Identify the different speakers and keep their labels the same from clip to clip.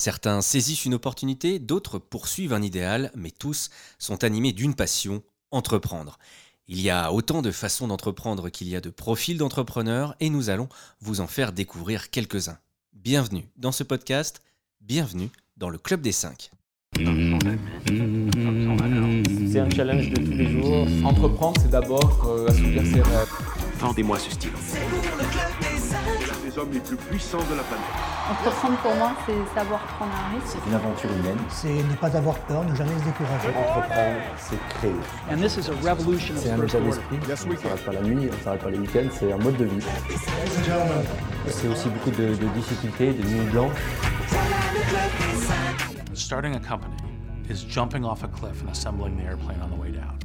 Speaker 1: Certains saisissent une opportunité, d'autres poursuivent un idéal, mais tous sont animés d'une passion, entreprendre. Il y a autant de façons d'entreprendre qu'il y a de profils d'entrepreneurs et nous allons vous en faire découvrir quelques-uns. Bienvenue dans ce podcast, bienvenue dans le Club des 5.
Speaker 2: C'est un challenge de tous les jours. Entreprendre, c'est d'abord euh, assouvir ses rêves.
Speaker 3: Vendez-moi ce stylo.
Speaker 4: Les hommes les plus puissants de la planète.
Speaker 5: Entreprendre pour moi, c'est savoir prendre un risque.
Speaker 6: C'est une aventure humaine.
Speaker 7: c'est ne pas avoir peur, ne jamais se décourager.
Speaker 6: Entreprendre, c'est créer.
Speaker 8: And this is a revolution of
Speaker 6: C'est un état d'esprit. On ne s'arrête pas la nuit, on ne s'arrête pas les week-ends, c'est un mode de vie. C'est aussi beaucoup de, de difficultés, de nuits blanches.
Speaker 9: Starting a company is jumping off a cliff and assembling the airplane on the way down.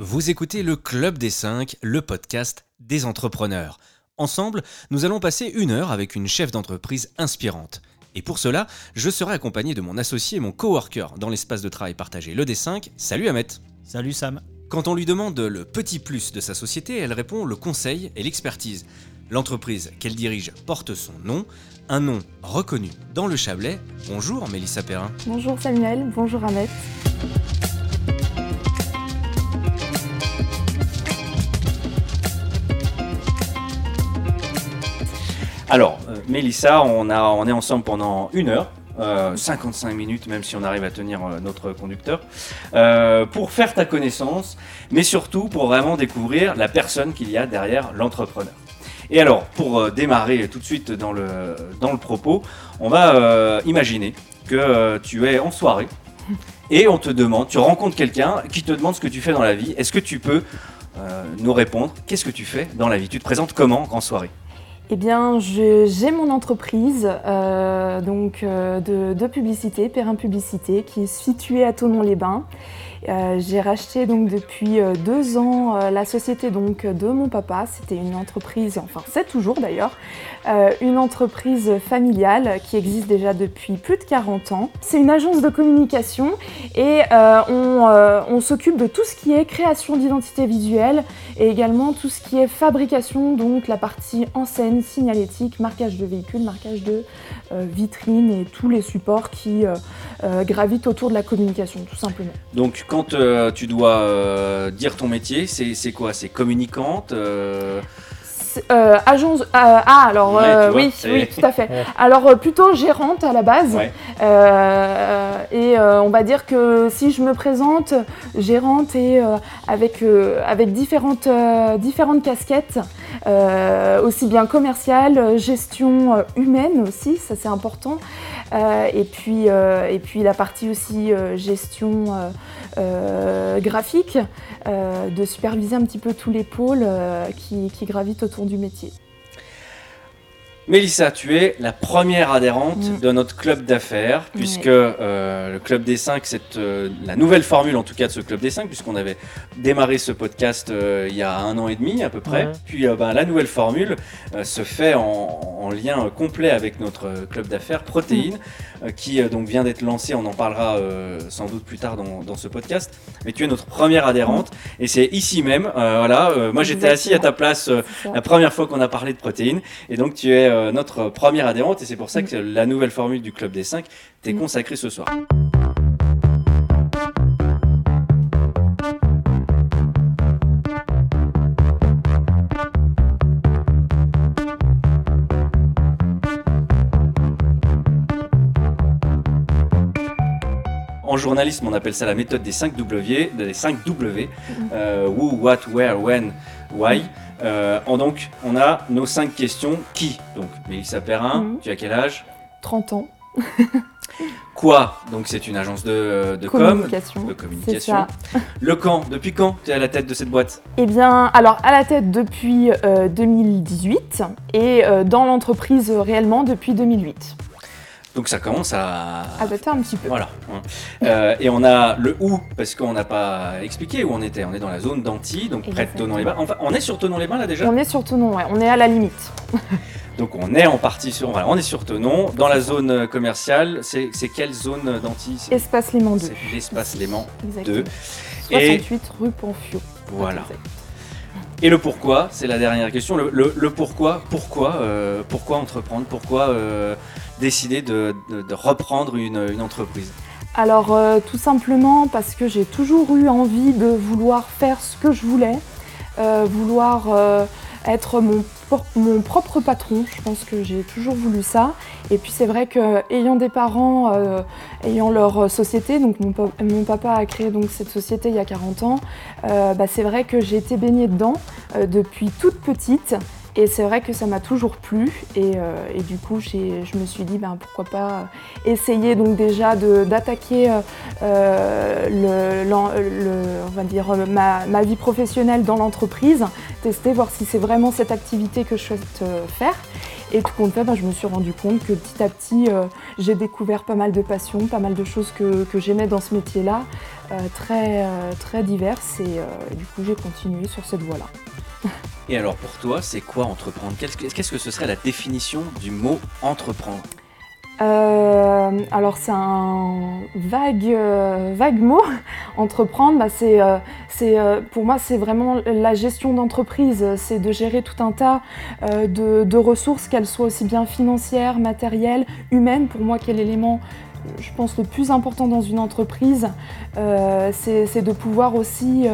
Speaker 1: Vous écoutez le Club des 5, le podcast des entrepreneurs. Ensemble, nous allons passer une heure avec une chef d'entreprise inspirante. Et pour cela, je serai accompagné de mon associé et mon coworker dans l'espace de travail partagé, le D5. Salut Ahmet
Speaker 7: Salut Sam.
Speaker 1: Quand on lui demande le petit plus de sa société, elle répond le conseil et l'expertise. L'entreprise qu'elle dirige porte son nom, un nom reconnu dans le Chablais. Bonjour Mélissa Perrin.
Speaker 5: Bonjour Samuel, bonjour Ahmed.
Speaker 1: Alors, euh, Mélissa, on, est ensemble pendant une heure. euh, 55 minutes, même si on arrive à tenir euh, notre conducteur, euh, pour faire ta connaissance, mais surtout pour vraiment découvrir la personne qu'il y a derrière l'entrepreneur. Et alors, pour euh, démarrer tout de suite dans le, propos, on va euh, imaginer que euh, tu es en soirée et on te demande, tu rencontres quelqu'un qui te demande ce que tu fais dans la vie. Est-ce que tu peux euh, nous répondre Qu'est-ce que tu fais dans la vie? Tu te présentes comment en soirée?
Speaker 5: Eh bien, j'ai mon entreprise euh, donc, euh, de, publicité, Perrin Publicité, qui est située à Tonon-les-Bains. Euh, j'ai racheté donc depuis deux ans la société donc de mon papa. C'était une entreprise, enfin c'est toujours d'ailleurs, une entreprise familiale qui existe déjà depuis plus de 40 ans. C'est une agence de communication et euh, on, euh, on s'occupe de tout ce qui est création d'identité visuelle et également tout ce qui est fabrication, donc la partie enseigne, signalétique, marquage de véhicules, marquage de euh, vitrines et tous les supports qui euh, euh, gravitent autour de la communication tout simplement.
Speaker 1: Donc quand euh, tu dois euh, dire ton métier, c'est quoi? C'est communicante euh,
Speaker 5: euh, agence. euh, ah, alors
Speaker 1: Ouais,
Speaker 5: euh,
Speaker 1: vois,
Speaker 5: oui, oui, tout à fait. Alors plutôt gérante à la base.
Speaker 1: Ouais.
Speaker 5: Et on va dire que si je me présente gérante et avec, avec différentes, différentes casquettes, aussi bien commerciale, gestion humaine aussi, ça c'est important. Et, puis, et puis la partie aussi gestion euh, graphique, euh, de superviser un petit peu tous les pôles euh, qui, qui gravitent autour du métier.
Speaker 1: Mélissa, tu es la première adhérente
Speaker 5: Mm.
Speaker 1: de notre club d'affaires, puisque euh, le club des 5, c'est euh, la nouvelle formule en tout cas de ce club des 5, puisqu'on avait démarré ce podcast euh, il y a un an et demi à peu près. Puis euh, ben, la nouvelle formule euh, se fait en, en lien complet avec notre club d'affaires Protéine, euh, qui euh, donc vient d'être lancé, on en parlera euh, sans doute plus tard dans, dans ce podcast. Mais tu es notre première adhérente, et c'est ici même, euh, voilà, euh, moi j'étais assis à ta place euh, la première fois qu'on a parlé de protéines. Et donc, tu es euh, notre première adhérente. Et c'est pour ça que la nouvelle formule du Club des 5 t'est
Speaker 5: Mm.
Speaker 1: consacrée ce soir. Journalisme, on appelle ça la méthode des 5 W, des 5 W, euh, who, what, where, when, why. Euh, en donc, on a nos 5 questions. Qui Donc, Mélissa Perrin,
Speaker 5: Mhm.
Speaker 1: tu as quel âge?
Speaker 5: 30 ans,
Speaker 1: Quoi? Donc, c'est une agence de, de com,
Speaker 5: communication.
Speaker 1: de. Le quand Depuis quand tu es à la tête de cette boîte?
Speaker 5: Eh bien, alors à la tête depuis euh, 2018 et euh, dans l'entreprise réellement depuis 2008.
Speaker 1: Donc, ça commence à.
Speaker 5: À dater un petit peu.
Speaker 1: Voilà. hein. Euh, et on a le où, parce qu'on n'a pas expliqué où on était. On est dans la zone d'Antilles, donc près de. Tonon-les-Bains. Enfin, on est sur Tonon-les-Bains là déjà?
Speaker 5: On est sur Tonon, ouais, on est à la limite.
Speaker 1: Donc on est en partie sur, voilà, on est sur Tonon. Dans la zone commerciale, c'est quelle zone d'Antilles
Speaker 5: Espace Léman 2.
Speaker 1: C'est l'espace Léman
Speaker 5: Exactement.
Speaker 1: 2. Et
Speaker 5: 68 rue Panfio.
Speaker 1: voilà. Et le pourquoi, c'est la dernière question. Le, le- le pourquoi, pourquoi, euh, pourquoi entreprendre? Pourquoi euh, décidé de, reprendre une, entreprise
Speaker 5: Alors euh, tout simplement parce que j'ai toujours eu envie de vouloir faire ce que je voulais, euh, vouloir euh, être mon, propre patron. Je pense que j'ai toujours voulu ça. Et puis c'est vrai que ayant des parents, ayant leur société, donc mon, mon, papa a créé donc cette société il y a 40 ans, bah, c'est vrai que j'ai été baignée dedans depuis toute petite. Et c'est vrai que ça m'a toujours plu et, euh, du coup je me suis dit ben, pourquoi pas essayer donc déjà d'attaquer euh, on va dire, ma, vie professionnelle dans l'entreprise, tester, voir si c'est vraiment cette activité que je souhaite euh, faire. Et tout compte fait, ben, je me suis rendu compte que petit à petit j'ai découvert pas mal de passions, pas mal de choses que, j'aimais dans ce métier-là, très, très diverses et du coup j'ai continué sur cette voie-là.
Speaker 1: Et alors pour toi, c'est quoi entreprendre? Qu'est-ce que ce serait la définition du mot entreprendre?
Speaker 5: Euh, alors c'est un vague, euh, vague mot. Entreprendre, bah, c'est, euh, pour moi c'est vraiment la gestion d'entreprise. C'est de gérer tout un tas de, ressources, qu'elles soient aussi bien financières, matérielles, humaines. Pour moi, quel l'élément je pense le plus important dans une entreprise, c'est, de pouvoir aussi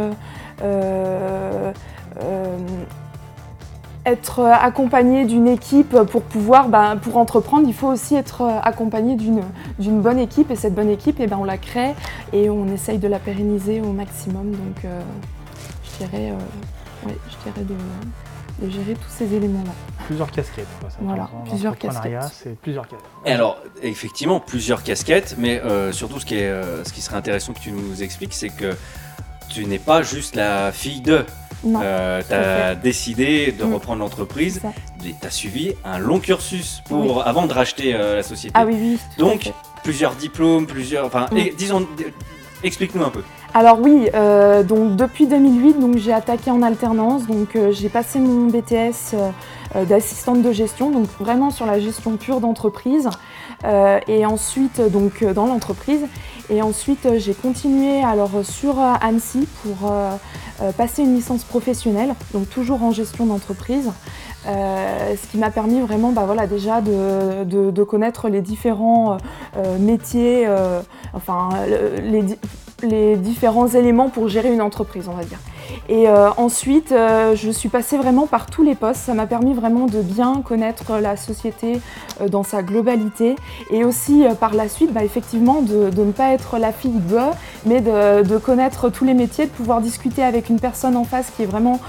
Speaker 5: être accompagné d'une équipe pour pouvoir, ben, pour entreprendre, il faut aussi être accompagné d'une bonne équipe et cette bonne équipe, et eh ben, on la crée et on essaye de la pérenniser au maximum. Donc euh, je dirais, euh, je dirais de, gérer tous ces éléments-là.
Speaker 2: Plusieurs casquettes.
Speaker 5: voilà, plusieurs casquettes.
Speaker 2: c'est plusieurs casquettes.
Speaker 1: Et alors, effectivement, plusieurs casquettes, mais euh, surtout ce qui, est, ce qui serait intéressant que tu nous expliques, c'est que tu n'es pas juste la fille de. Euh, tu as décidé de mm. reprendre l'entreprise. Tu as suivi un long cursus pour, avant de racheter euh, la société.
Speaker 5: Ah oui, oui.
Speaker 1: Donc, plusieurs diplômes, plusieurs. Enfin, mm. disons, explique-nous un peu.
Speaker 5: Alors oui, euh, donc depuis 2008, donc j'ai attaqué en alternance, donc j'ai passé mon BTS d'assistante de gestion, donc vraiment sur la gestion pure d'entreprise, et ensuite donc dans l'entreprise. Et ensuite, euh, j'ai continué alors sur euh, Annecy pour euh, passer une licence professionnelle, donc toujours en gestion d'entreprise. ce qui m'a permis vraiment bah, voilà, déjà de, connaître les différents métiers, enfin les, les différents éléments pour gérer une entreprise, on va dire. Et euh, ensuite, euh, je suis passée vraiment par tous les postes. Ça m'a permis vraiment de bien connaître la société euh, dans sa globalité. Et aussi, par la suite, bah, effectivement, de, ne pas être la fille de, mais de, connaître tous les métiers, de pouvoir discuter avec une personne en face qui est vraiment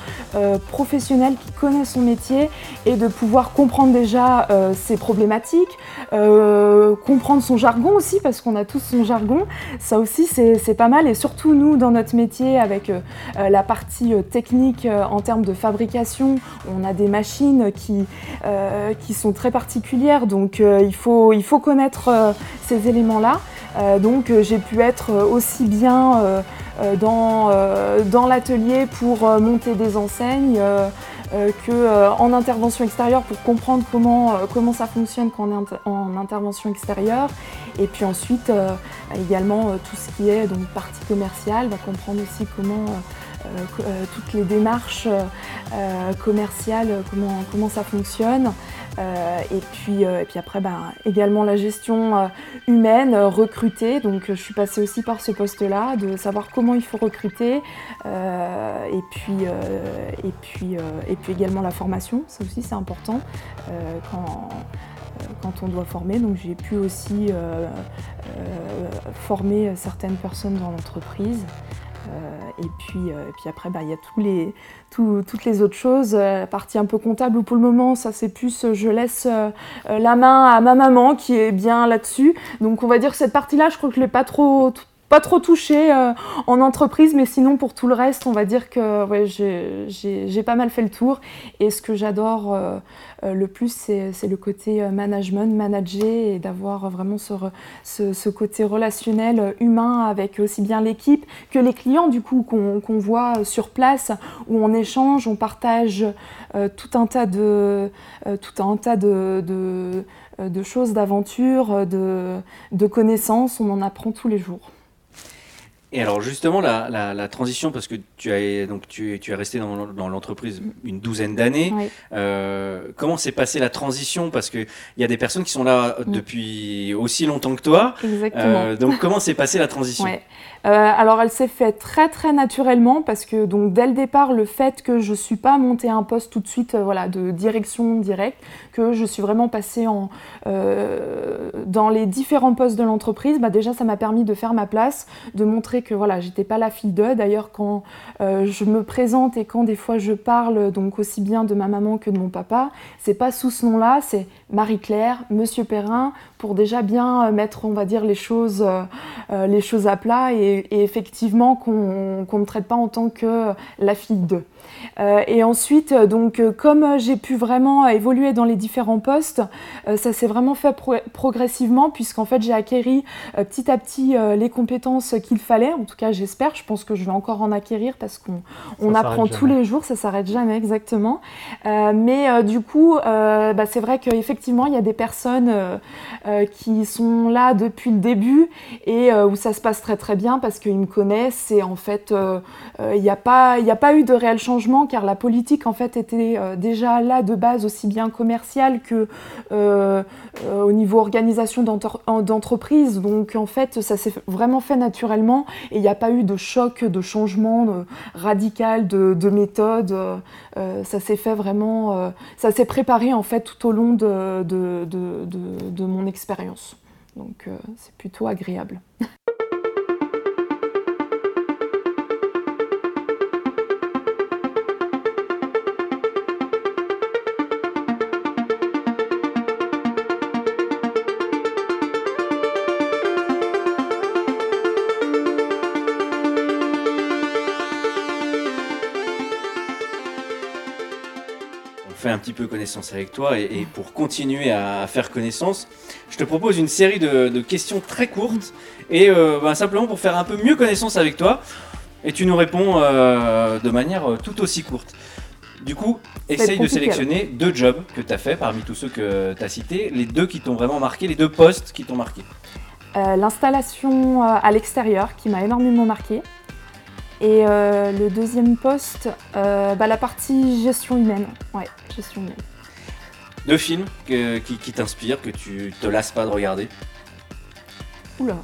Speaker 5: professionnelle, qui connaît son métier, et de pouvoir comprendre déjà ses problématiques, comprendre son jargon aussi, parce qu'on a tous son jargon. Ça aussi, c'est pas mal. Et surtout, nous, dans notre métier, avec la partie euh, technique euh, en termes de fabrication, on a des machines qui, euh, qui sont très particulières, donc il, faut, il faut connaître ces éléments-là. donc j'ai pu être aussi bien dans, dans l'atelier pour monter des enseignes. qu'en intervention extérieure pour comprendre comment, comment ça fonctionne quand on est en intervention extérieure. Et puis ensuite, également tout ce qui est donc partie commerciale, va comprendre aussi comment toutes les démarches euh, commerciales, comment, comment ça fonctionne. et, puis, et puis après, bah, également la gestion humaine, recruter. Donc je suis passée aussi par ce poste-là, de savoir comment il faut recruter. et, puis, et, puis, et puis également la formation, ça aussi c'est important. quand, quand on doit former. Donc j'ai pu aussi former certaines personnes dans l'entreprise. Euh, et, puis, euh, puis après, bah, il y a tous les, toutes les autres choses. Euh, la partie un peu comptable, où pour le moment, ça c'est plus, je laisse la main à ma maman qui est bien là-dessus. Donc on va dire que cette partie-là, je crois que je ne l'ai pas trop pas trop touché euh, en entreprise, mais sinon pour tout le reste, on va dire que j'ai pas mal fait le tour. Et ce que j'adore euh, euh, le plus, c'est le côté management, manager et d'avoir vraiment ce, côté relationnel humain avec aussi bien l'équipe que les clients du coup qu'on voit sur place, où on échange, on partage tout un tas de, tout un tas de, choses, d'aventures, de connaissances, on en apprend tous les jours.
Speaker 1: Et alors justement la, la- la transition parce que tu as donc tu, tu es resté dans, dans l'entreprise une douzaine d'années.
Speaker 5: Oui.
Speaker 1: Euh, comment s'est passée la transition? Parce que il y a des personnes qui sont là
Speaker 5: Mm.
Speaker 1: depuis aussi longtemps que toi.
Speaker 5: Exactement.
Speaker 1: Euh, donc comment s'est passée la transition?
Speaker 5: Ouais. Euh, alors elle s'est faite très très naturellement parce que donc dès le départ le fait que je suis pas montée à un poste tout de suite euh, voilà de direction directe que je suis vraiment passée en euh, dans les différents postes de l'entreprise bah déjà ça m'a permis de faire ma place de montrer que voilà j'étais pas la fille d'eux d'ailleurs quand euh, je me présente et quand des fois je parle donc aussi bien de ma maman que de mon papa c'est pas sous ce nom là c'est Marie-Claire Monsieur Perrin pour déjà bien euh, mettre on va dire les choses euh, les choses à plat et, effectivement qu'on ne traite pas en tant que la fille d'eux. Et ensuite, donc, comme j'ai pu vraiment évoluer dans les différents postes, ça s'est vraiment fait pro- progressivement, puisqu'en fait, j'ai acquéri petit à petit les compétences qu'il fallait. En tout cas, j'espère. Je pense que je vais encore en acquérir parce qu'on on apprend tous les jours, ça s'arrête jamais exactement. Euh, mais euh, du coup, euh, bah, c'est vrai qu'effectivement, il y a des personnes qui sont là depuis le début et où ça se passe très très bien parce qu'ils me connaissent et en fait il n'y a, pas- y a pas eu de réel changement car la politique en fait était déjà là de base aussi bien commerciale que au niveau organisation d'entre- en- d'entreprise donc en fait ça s'est vraiment fait naturellement et il n'y a pas eu de choc de changement radical de, de méthode euh, ça s'est fait vraiment euh, ça s'est préparé en fait tout au long de- de mon expérience donc euh, c'est plutôt agréable.
Speaker 1: fait un petit peu connaissance avec toi et, et pour continuer à faire connaissance, je te propose une série de, de questions très courtes et euh, bah, simplement pour faire un peu mieux connaissance avec toi et tu nous réponds euh, de manière euh, tout aussi courte. Du coup, essaye de sélectionner deux jobs que tu as fait parmi tous ceux que tu as cités, les deux qui t'ont vraiment marqué, les deux postes qui t'ont marqué.
Speaker 5: Euh, L'installation à l'extérieur qui m'a énormément marqué. Et euh, le deuxième poste, euh, bah, la partie gestion humaine. Ouais, gestion humaine.
Speaker 1: Deux films que- qui, qui t'inspirent, que tu te lasses pas de regarder.
Speaker 5: Oula.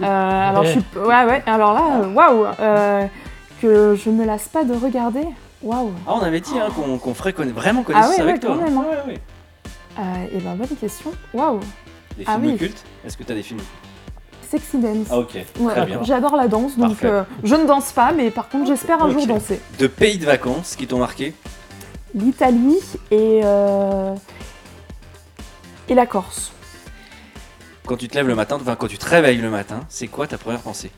Speaker 5: Euh, alors, je suis... ouais, ouais, alors là, waouh euh, Que je me lasse pas de regarder. Waouh
Speaker 1: Ah, on avait dit hein, qu'on ferait conna- vraiment
Speaker 5: Ah
Speaker 1: connaissance
Speaker 5: ouais,
Speaker 1: avec
Speaker 5: ouais,
Speaker 1: toi.
Speaker 5: quand même, hein.
Speaker 1: Ouais, ouais.
Speaker 5: euh, Et ben, bonne question. Waouh
Speaker 1: Des
Speaker 5: Ah
Speaker 1: films
Speaker 5: oui.
Speaker 1: cultes Est-ce que tu as des films
Speaker 5: Sexy dance.
Speaker 1: Ah ok,
Speaker 5: Ouais,
Speaker 1: très bien.
Speaker 5: J'adore la danse, donc
Speaker 1: Parfait.
Speaker 5: euh, je ne danse pas, mais par contre j'espère un jour danser.
Speaker 1: De pays de vacances qui t'ont marqué
Speaker 5: L'Italie et, euh, et la Corse.
Speaker 1: Quand tu te lèves le matin, enfin quand tu te réveilles le matin, c'est quoi ta première pensée?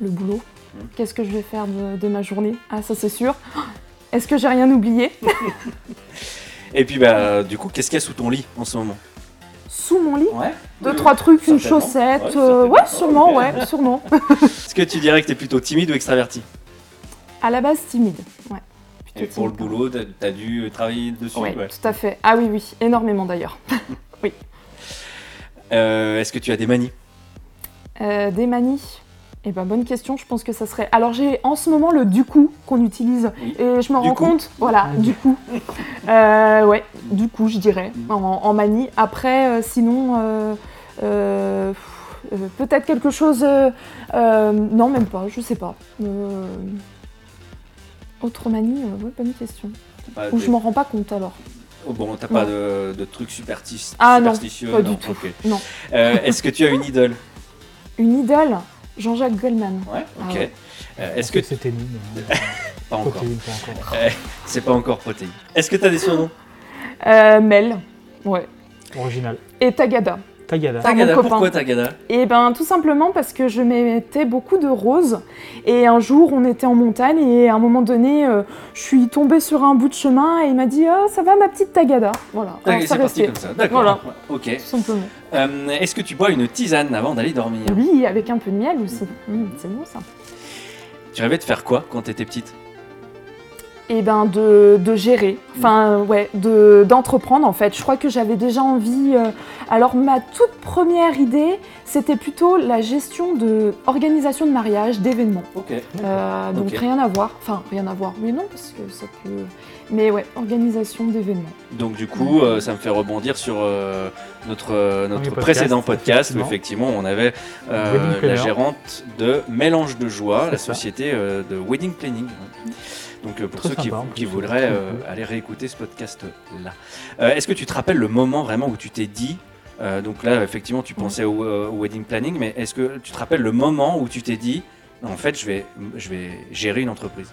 Speaker 5: Le boulot.
Speaker 1: Hmm.
Speaker 5: Qu'est-ce que je vais faire de, de ma journée? Ah, ça c'est sûr. Est-ce que j'ai rien oublié?
Speaker 1: Et puis bah du coup, qu'est-ce qu'il y a sous ton lit en ce moment?
Speaker 5: Sous mon lit
Speaker 1: Ouais.
Speaker 5: Deux, trois trucs, une chaussette.
Speaker 1: Ouais,
Speaker 5: euh, sûrement,
Speaker 1: Ok.
Speaker 5: ouais, sûrement.
Speaker 1: Est-ce que tu dirais que t'es plutôt timide ou extraverti?
Speaker 5: À la base, timide. Ouais. plutôt
Speaker 1: Et pour le boulot, t'as t'as dû travailler dessus
Speaker 5: Ouais,
Speaker 1: ouais.
Speaker 5: tout à fait. Ah oui, oui, énormément d'ailleurs.
Speaker 1: Euh, Est-ce que tu as des manies?
Speaker 5: Euh, des manies? Eh ben bonne question, je pense que ça serait. Alors j'ai en ce moment le du coup qu'on utilise
Speaker 1: Oui.
Speaker 5: et je me rends
Speaker 1: coup.
Speaker 5: compte, voilà, du coup. Euh, ouais, du coup je dirais en, en manie. Après, euh, sinon, euh, peut-être quelque chose. non, même pas, je sais pas. Autre manie, ouais, bonne question.
Speaker 1: Bah,
Speaker 5: Ou je m'en rends pas compte alors.
Speaker 1: Oh, bon, t'as pas de, de trucs superstis-
Speaker 5: Ah non,
Speaker 1: superstitieux
Speaker 5: pas du
Speaker 1: non,
Speaker 5: tout. Non.
Speaker 1: Est-ce que tu as une idole?
Speaker 5: Une idole, Jean-Jacques Goldman.
Speaker 1: Ouais,
Speaker 5: Ah
Speaker 1: ok.
Speaker 5: ouais.
Speaker 1: Euh, Est-ce que
Speaker 6: c'était nul
Speaker 1: pas encore
Speaker 6: Protéine, pas encore.
Speaker 1: C'est pas encore protéine. Est-ce que t'as des surnoms?
Speaker 5: Euh, Mel, ouais.
Speaker 6: Original.
Speaker 5: Et Tagada.
Speaker 6: Tagada.
Speaker 5: Par
Speaker 1: pourquoi Tagada?
Speaker 5: Et ben tout simplement parce que je mettais beaucoup de roses. Et un jour on était en montagne et à un moment donné euh, je suis tombée sur un bout de chemin et il m'a dit oh ça va ma petite Tagada? Voilà. Alors, ça
Speaker 1: C'est parti
Speaker 5: restait.
Speaker 1: comme ça, d'accord.
Speaker 5: Voilà.
Speaker 1: Ok.
Speaker 5: tout simplement.
Speaker 1: Euh, Est-ce que tu bois une tisane avant d'aller dormir?
Speaker 5: Oui avec un peu de miel aussi. Mmh, c'est bon ça.
Speaker 1: Tu rêvais de faire quoi quand t'étais petite?
Speaker 5: Et ben de, de gérer, enfin ouais, de d'entreprendre en fait. Je crois que j'avais déjà envie. euh, alors ma toute première idée, c'était plutôt la gestion de organisation de mariage, d'événements.
Speaker 1: Ok.
Speaker 5: Euh, donc rien à voir, enfin rien à voir, oui non parce que ça peut. Mais ouais, organisation d'événements.
Speaker 1: Donc du coup, euh, ça me fait rebondir sur euh, notre, notre
Speaker 3: podcast,
Speaker 1: précédent podcast où
Speaker 3: effectivement.
Speaker 1: on avait euh, la gérante de Mélange de Joie,
Speaker 3: C'est
Speaker 1: la
Speaker 3: ça.
Speaker 1: société euh, de Wedding Planning. ouais. Donc euh, pour
Speaker 3: Très
Speaker 1: ceux qui, voudraient euh,
Speaker 3: cool.
Speaker 1: aller réécouter ce podcast-là. Euh, Est-ce que tu te rappelles le moment vraiment où tu t'es dit, euh, donc là effectivement tu pensais au, euh, au Wedding Planning, mais est-ce que tu te rappelles le moment où tu t'es dit, en fait je vais, je vais gérer une entreprise?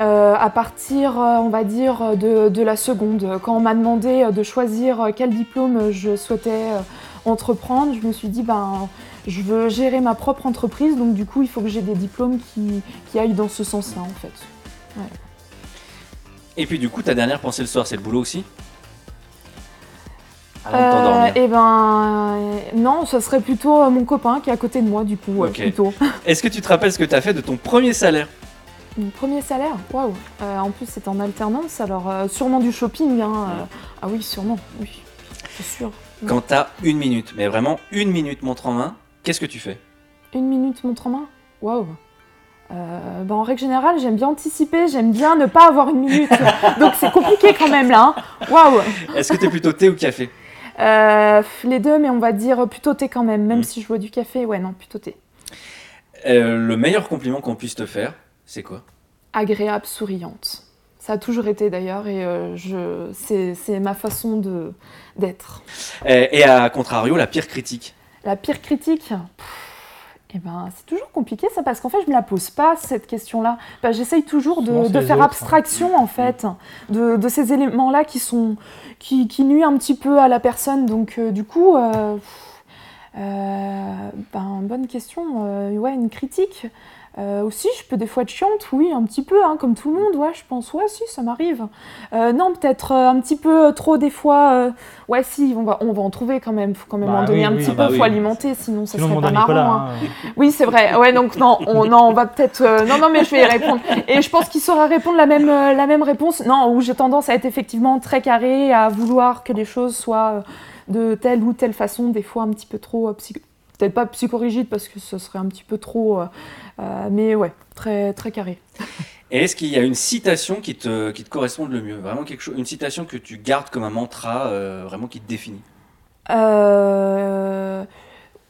Speaker 5: Euh, à partir, on va dire, de, de la seconde, quand on m'a demandé de choisir quel diplôme je souhaitais entreprendre, je me suis dit, ben, je veux gérer ma propre entreprise, donc du coup, il faut que j'ai des diplômes qui, qui aillent dans ce sens-là, en fait.
Speaker 1: Et puis du coup ta dernière pensée le soir c'est le boulot aussi Avant de t'endormir.
Speaker 5: et ben, euh, non, ce serait plutôt euh, mon copain qui est à côté de moi, du coup, plutôt.
Speaker 1: Est-ce que tu te rappelles ce que tu as fait de ton premier salaire
Speaker 5: Mon premier salaire, waouh. Euh, en plus, c'est en alternance, alors euh, sûrement du shopping. Hein, euh, ah oui, sûrement, oui, c'est sûr.
Speaker 1: Quand tu as une minute, mais vraiment une minute montre en main, qu'est-ce que tu fais
Speaker 5: Une minute montre en main Waouh Euh, bah, En règle générale, j'aime bien anticiper, j'aime bien ne pas avoir une minute. Donc c'est compliqué quand même là. hein. Waouh
Speaker 1: Est-ce que tu es plutôt thé ou café?
Speaker 5: Euh, Les deux, mais on va dire plutôt thé quand même. Même
Speaker 1: Mm.
Speaker 5: si je bois du café, ouais, non, plutôt thé.
Speaker 1: Euh, Le meilleur compliment qu'on puisse te faire, c'est quoi?
Speaker 5: Agréable, souriante. Ça a toujours été d'ailleurs, et je... c'est ma façon de d'être.
Speaker 1: Et à contrario, la pire critique?
Speaker 5: La pire critique? Pff, eh ben, c'est toujours compliqué ça parce qu'en fait je me la pose pas cette question-là. Ben, J'essaye toujours de, faire
Speaker 3: autres, hein.
Speaker 5: abstraction en fait de, de ces éléments-là qui sont qui, qui nuisent un petit peu à la personne. Donc euh, du coup, euh, euh, ben, bonne question. Ouais, une critique. Euh, aussi, je peux des fois être chiante, oui, un petit peu, hein, comme tout le monde, ouais, je pense, ouais, si, ça m'arrive. Euh, non, peut-être euh, un petit peu trop des fois, ouais, si, on va, on va en trouver quand même, faut quand même
Speaker 3: Bah
Speaker 5: en donner
Speaker 3: oui,
Speaker 5: un
Speaker 3: oui,
Speaker 5: petit
Speaker 3: bah
Speaker 5: peu,
Speaker 3: oui.
Speaker 5: faut alimenter, sinon ça
Speaker 3: Sinon, on
Speaker 5: serait pas marrant.
Speaker 3: Nicolas.
Speaker 5: hein.
Speaker 3: hein.
Speaker 5: Oui, c'est vrai. Ouais, donc non, on, non, on va peut-être. non, non, mais je vais y répondre. Et je pense qu'il saura répondre la même, la même réponse. Non, où j'ai tendance à être effectivement très carré, à vouloir que les choses soient de telle ou telle façon, des fois un petit peu trop euh, psy- Peut-être pas psychorigide parce que ce serait un petit peu trop. euh, euh, mais ouais, très, très carré.
Speaker 1: Et est-ce qu'il y a une citation qui te, qui te corresponde le mieux? Vraiment quelque chose, une citation que tu gardes comme un mantra, euh, vraiment qui te définit?
Speaker 5: Euh,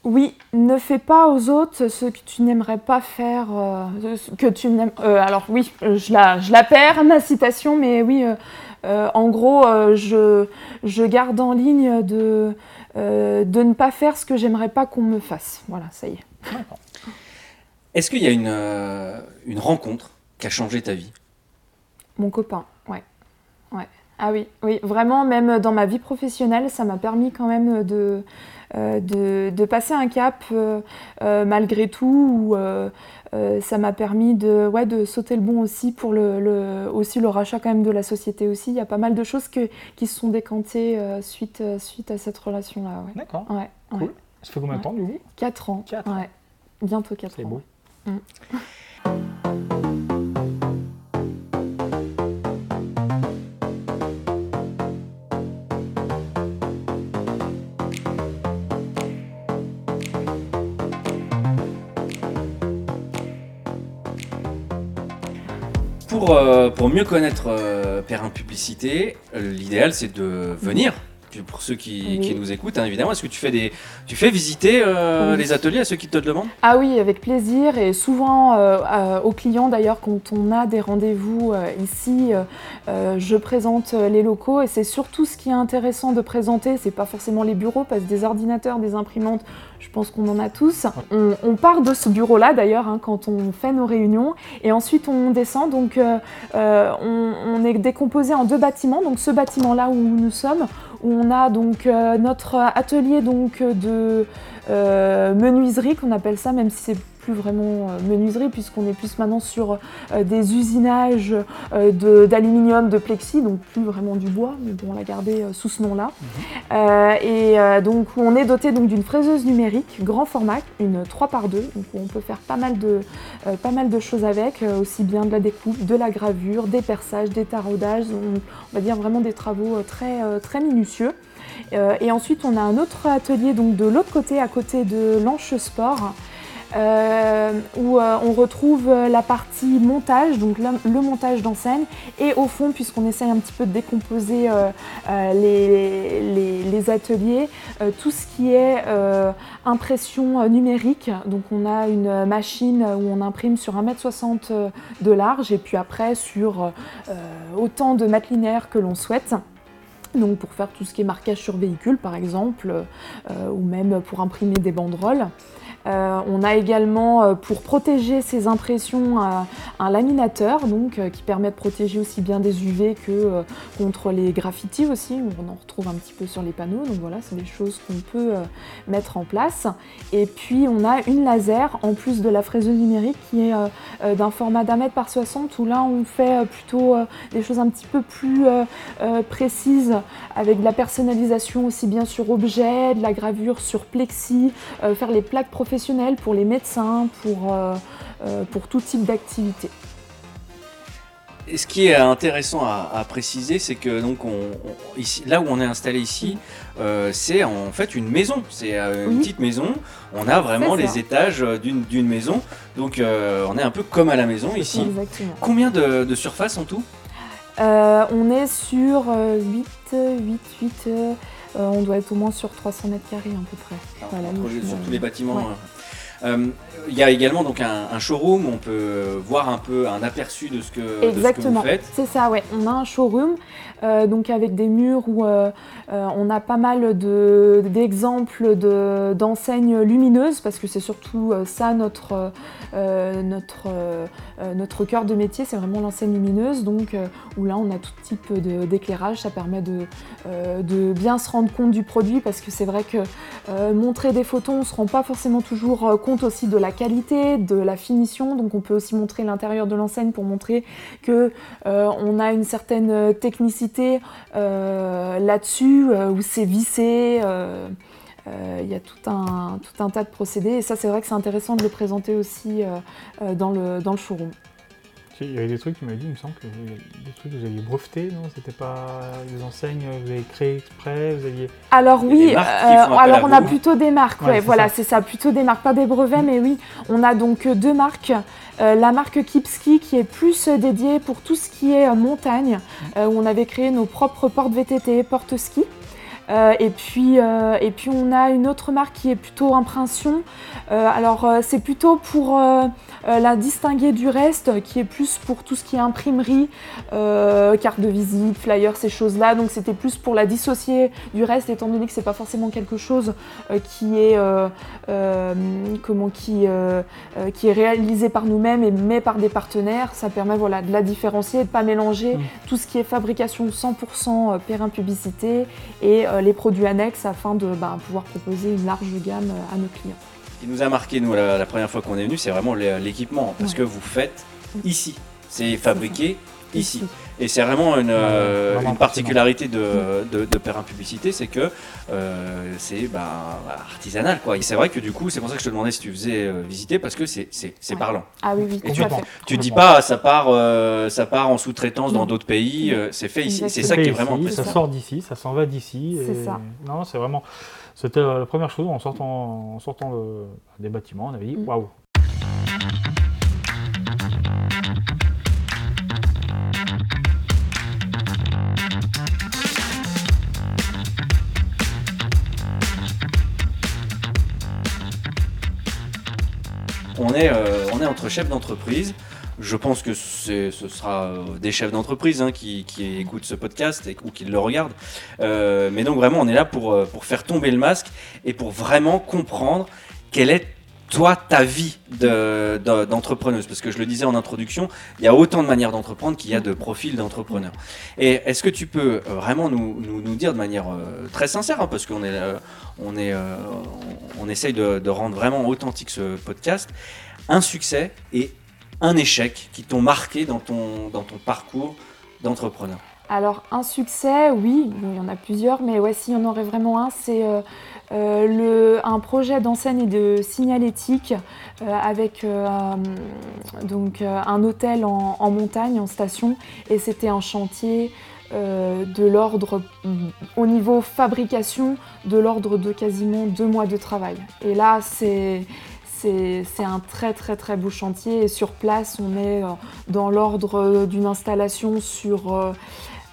Speaker 5: oui, ne fais pas aux autres ce que tu n'aimerais pas faire. euh, que tu n'aimes. alors oui, je la, je la perds ma citation, mais oui, en gros, je, je garde en ligne de, euh, de ne pas faire ce que j'aimerais pas qu'on me fasse. Voilà, ça y est.
Speaker 1: Est-ce qu'il y a une, euh, une rencontre qui a changé ta vie?
Speaker 5: Mon copain, ouais. ouais. Ah oui, oui, vraiment, même dans ma vie professionnelle, ça m'a permis quand même de, euh, de, de passer un cap euh, euh, malgré tout. Où, ça m'a permis de, ouais, de sauter le bon aussi pour le, le- aussi le rachat quand même de la société aussi. Il y a pas mal de choses que, qui se sont décantées suite, suite à cette relation-là. Ouais.
Speaker 3: D'accord.
Speaker 5: Ouais,
Speaker 3: Cool.
Speaker 5: ouais.
Speaker 3: Ça fait combien de temps du coup?
Speaker 5: 4 ans. Bientôt 4
Speaker 3: C'est
Speaker 5: ans.
Speaker 3: beau.
Speaker 1: Pour, euh, pour mieux connaître euh, Perrin Publicité, euh, l'idéal c'est de venir. Pour ceux qui,
Speaker 5: Oui.
Speaker 1: qui nous écoutent, hein, évidemment, est-ce que tu fais, des, tu fais visiter euh,
Speaker 5: Oui.
Speaker 1: les ateliers à ceux qui te le demandent?
Speaker 5: Ah oui, avec plaisir et souvent euh, euh, aux clients d'ailleurs quand on a des rendez-vous euh, ici, je présente les locaux et c'est surtout ce qui est intéressant de présenter, c'est pas forcément les bureaux parce que des ordinateurs, des imprimantes, je pense qu'on en a tous. On, on part de ce bureau-là d'ailleurs hein, quand on fait nos réunions et ensuite on descend donc on, on est décomposé en deux bâtiments, donc ce bâtiment-là où nous sommes on a donc euh, notre atelier donc de euh, menuiserie qu'on appelle ça, même si c'est plus vraiment menuiserie puisqu'on est plus maintenant sur des usinages d'aluminium, de, plexi, donc plus vraiment du bois, mais bon, on l'a gardé sous ce nom-là. Mhm. et donc on est doté donc d'une fraiseuse numérique grand format, une 3 par 2, donc on peut faire pas mal de, pas mal de choses avec, aussi bien de la découpe, de la gravure, des perçages, des taraudages, on, va dire vraiment des travaux très, très minutieux. Euh, et ensuite, on a un autre atelier donc de l'autre côté, à côté de l'Anche Sport, euh, où euh, on retrouve la partie montage, donc le, montage d'enseigne, et au fond, puisqu'on essaye un petit peu de décomposer les, ateliers, tout ce qui est impression numérique. Donc on a une machine où on imprime sur 1m60 de large, et puis après sur autant de mètres linéaires que l'on souhaite. Donc pour faire tout ce qui est marquage sur véhicule par exemple, euh, ou même pour imprimer des banderoles. Euh, on a également, euh, pour protéger ces impressions, un laminateur qui permet de protéger aussi bien des UV que contre les graffitis aussi. On en retrouve un petit peu sur les panneaux. Donc voilà, c'est des choses qu'on peut mettre en place. Et puis on a une laser en plus de la fraiseuse numérique qui est d'un format d'un mètre par 60 où là on fait plutôt des choses un petit peu plus précises avec de la personnalisation aussi bien sur objet, de la gravure sur plexi, euh, faire les plaques professionnelles pour les médecins, pour, euh, euh, pour tout type d'activité.
Speaker 1: ce qui est intéressant à, préciser, c'est que donc ici, là où on est installé ici, c'est en fait une maison. C'est une petite maison. On a vraiment les étages d'une maison. Donc on est un peu comme à la maison ici. Combien de, de surface en tout?
Speaker 5: On est sur 8 8, 8, euh, on doit être au moins sur 300 mètres carrés à peu près.
Speaker 1: Ah, voilà, sur tous les bâtiments. Hein. Euh, il y a également donc un, showroom, on peut voir un peu un aperçu de ce que,
Speaker 5: Exactement.
Speaker 1: vous faites.
Speaker 5: C'est ça, ouais. On a un showroom euh, donc avec des murs où euh, on a pas mal d'exemples d'enseignes lumineuses parce que c'est surtout ça notre, notre, notre cœur de métier, c'est vraiment l'enseigne lumineuse. Donc où là on a tout type d'éclairage, ça permet de, de bien se rendre compte du produit parce que c'est vrai que montrer des photos, on ne se rend pas forcément toujours compte aussi de la qualité, de la finition. Donc on peut aussi montrer l'intérieur de l'enseigne pour montrer que euh, on a une certaine technicité euh, là-dessus, euh, où c'est vissé. Il y a tout un, tout un tas de procédés et ça c'est vrai que c'est intéressant de le présenter aussi dans, le, dans le showroom.
Speaker 3: Il y avait des trucs, tu m'as dit, il me semble que des trucs que vous aviez brevetés, non? C'était pas des enseignes, vous avez créé exprès, vous aviez.
Speaker 5: Alors oui, euh, alors on a plutôt des marques, ouais, voilà, c'est ça, plutôt des marques, pas des brevets, mais oui, on a donc deux marques. Euh, la marque Kipski qui est plus dédiée pour tout ce qui est montagne, euh, où on avait créé nos propres portes VTT, portes ski. Et, puis, et puis on a une autre marque qui est plutôt impression. alors c'est plutôt pour euh, la distinguer du reste, qui est plus pour tout ce qui est imprimerie, euh, carte de visite, flyer, ces choses-là. Donc c'était plus pour la dissocier du reste, étant donné que c'est pas forcément quelque chose euh, qui est comment qui, qui est réalisé par nous-mêmes mais par des partenaires. Ça permet voilà de la différencier et de pas mélanger mm. tout ce qui est fabrication 100% Perrin publicité et les produits annexes afin de bah, pouvoir proposer une large gamme à nos clients
Speaker 1: qui nous a marqué, nous, la, première fois qu'on est venu, c'est vraiment l'équipement. Parce que vous faites ici. C'est fabriqué ici. Et c'est vraiment une, euh, particularité de, de, Perrin Publicité, c'est que euh, c'est bah, artisanal. quoi. Et c'est vrai que du coup, c'est pour ça que je te demandais si tu faisais euh, visiter, parce que c'est parlant.
Speaker 5: Ah oui, oui,
Speaker 1: Et tu, tu dis pas, ça part, ça part en sous-traitance dans d'autres pays, c'est fait ici. C'est ça qui est vraiment
Speaker 3: Ça sort d'ici, ça s'en va d'ici.
Speaker 5: C'est ça.
Speaker 3: Non, c'est vraiment. C'était la première chose en sortant, en sortant des bâtiments, on avait dit mm. waouh.
Speaker 1: On est, euh, on est entre chefs d'entreprise. Je pense que ce sera euh, des chefs d'entreprise hein, qui, écoutent ce podcast ou qui le regardent. Euh, mais donc vraiment, on est là pour, pour faire tomber le masque et pour vraiment comprendre quelle est toi, ta vie d'entrepreneuse Parce que je le disais en introduction, il y a autant de manières d'entreprendre qu'il y a de profils d'entrepreneurs. Et est-ce que tu peux vraiment nous, nous, dire de manière très sincère, hein, parce qu'on est, on est, on essaye de, rendre vraiment authentique ce podcast, un succès et un échec qui t'ont marqué dans ton, dans ton parcours d'entrepreneur?
Speaker 5: Alors, un succès, oui, il y en a plusieurs, mais ouais, s'il y en aurait vraiment un, c'est euh, un projet d'enseigne et de signalétique euh, avec euh, donc, un hôtel en, en montagne, en station, et c'était un chantier de l'ordre, au niveau fabrication, de l'ordre de quasiment deux mois de travail. Et là, c'est c'est un très très très beau chantier et sur place on est dans l'ordre d'une installation sur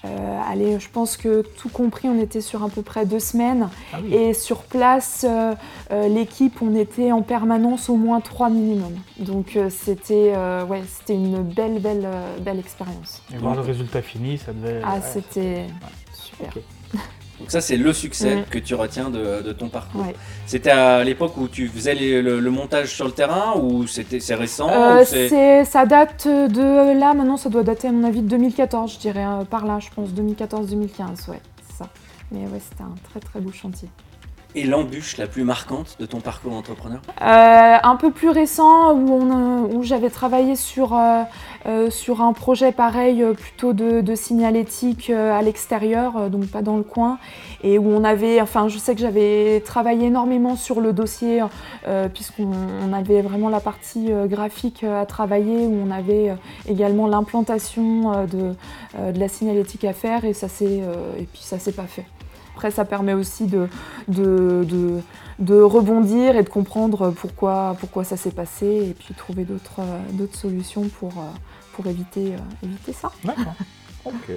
Speaker 5: euh, allez je pense que tout compris on était sur à peu près deux semaines
Speaker 3: Ah oui.
Speaker 5: et sur place euh, euh, l'équipe on était en permanence au moins trois minimum donc c'était ouais c'était une belle belle belle expérience
Speaker 3: Et voir le résultat fini, ça devait.
Speaker 5: ah
Speaker 3: ouais.
Speaker 5: c'était super.
Speaker 1: Donc ça, c'est le succès que tu retiens de, de ton parcours.
Speaker 5: Ouais.
Speaker 1: C'était à l'époque où tu faisais les- le, le montage sur le terrain ou c'était c'est récent
Speaker 5: Euh,
Speaker 1: c'est-
Speaker 5: ça date de là, maintenant ça doit dater à mon avis de 2014, je dirais, euh, par là, je pense, 2014-2015, ouais, c'est ça. Mais ouais, c'était un très très beau chantier.
Speaker 1: Et l'embûche la plus marquante de ton parcours d'entrepreneur
Speaker 5: Euh, un peu plus récent, où, euh, j'avais travaillé sur, euh, sur un projet pareil, plutôt de, de signalétique à l'extérieur, donc pas dans le coin, et où on avait, enfin je sais que j'avais travaillé énormément sur le dossier, puisqu'on on avait vraiment la partie graphique à travailler, où on avait également l'implantation de, de la signalétique à faire, et ça et puis ça s'est pas fait. Après, ça permet aussi de, de, de, de rebondir et de comprendre pourquoi, pourquoi ça s'est passé et puis trouver d'autres euh, solutions pour, euh, pour éviter, euh, éviter ça.
Speaker 3: D'accord. ok.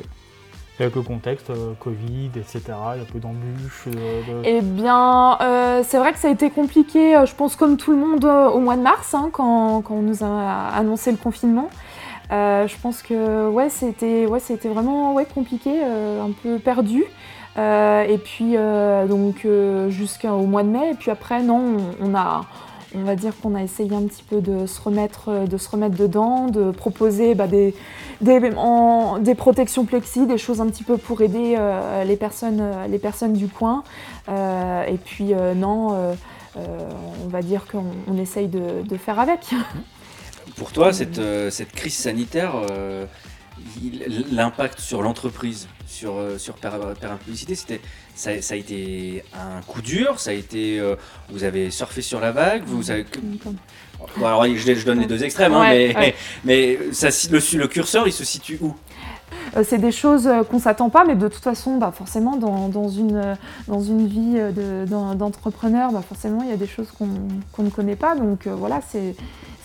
Speaker 3: Avec le contexte, euh, Covid, etc., il y a peu d'embûches. euh, de-
Speaker 5: Eh bien, euh, c'est vrai que ça a été compliqué, je pense comme tout le monde, au mois de mars, hein, quand, quand on nous a annoncé le confinement. Je pense que ouais, c'était ouais, vraiment ouais, compliqué, un peu perdu. Euh, et puis euh, donc euh, jusqu'au mois de mai. Et puis après, non, on, a, on va dire qu'on a essayé un petit peu de se remettre, de se remettre dedans, de proposer bah, des, protections plexi, des choses un petit peu pour aider les, personnes, les personnes du coin. Et puis non, on va dire qu'on on essaye de, faire avec.
Speaker 1: Pour toi, cette, crise sanitaire, l'impact sur l'entreprise, sur, euh, sur Publicité, c'était, ça, ça a été un coup dur, ça a été, euh, vous avez surfé sur la vague, vous avez... Bon, alors, je, je donne les deux extrêmes, hein,
Speaker 5: Ouais,
Speaker 1: mais,
Speaker 5: ouais.
Speaker 1: mais ça, le, le curseur, il se situe où?
Speaker 5: Euh, c'est des choses qu'on s'attend pas, mais de toute façon, bah, forcément, dans, dans une, dans une vie de- d'en- d'entrepreneur, bah, forcément, il y a des choses qu'on qu'on ne connaît pas. Donc euh, voilà, c'est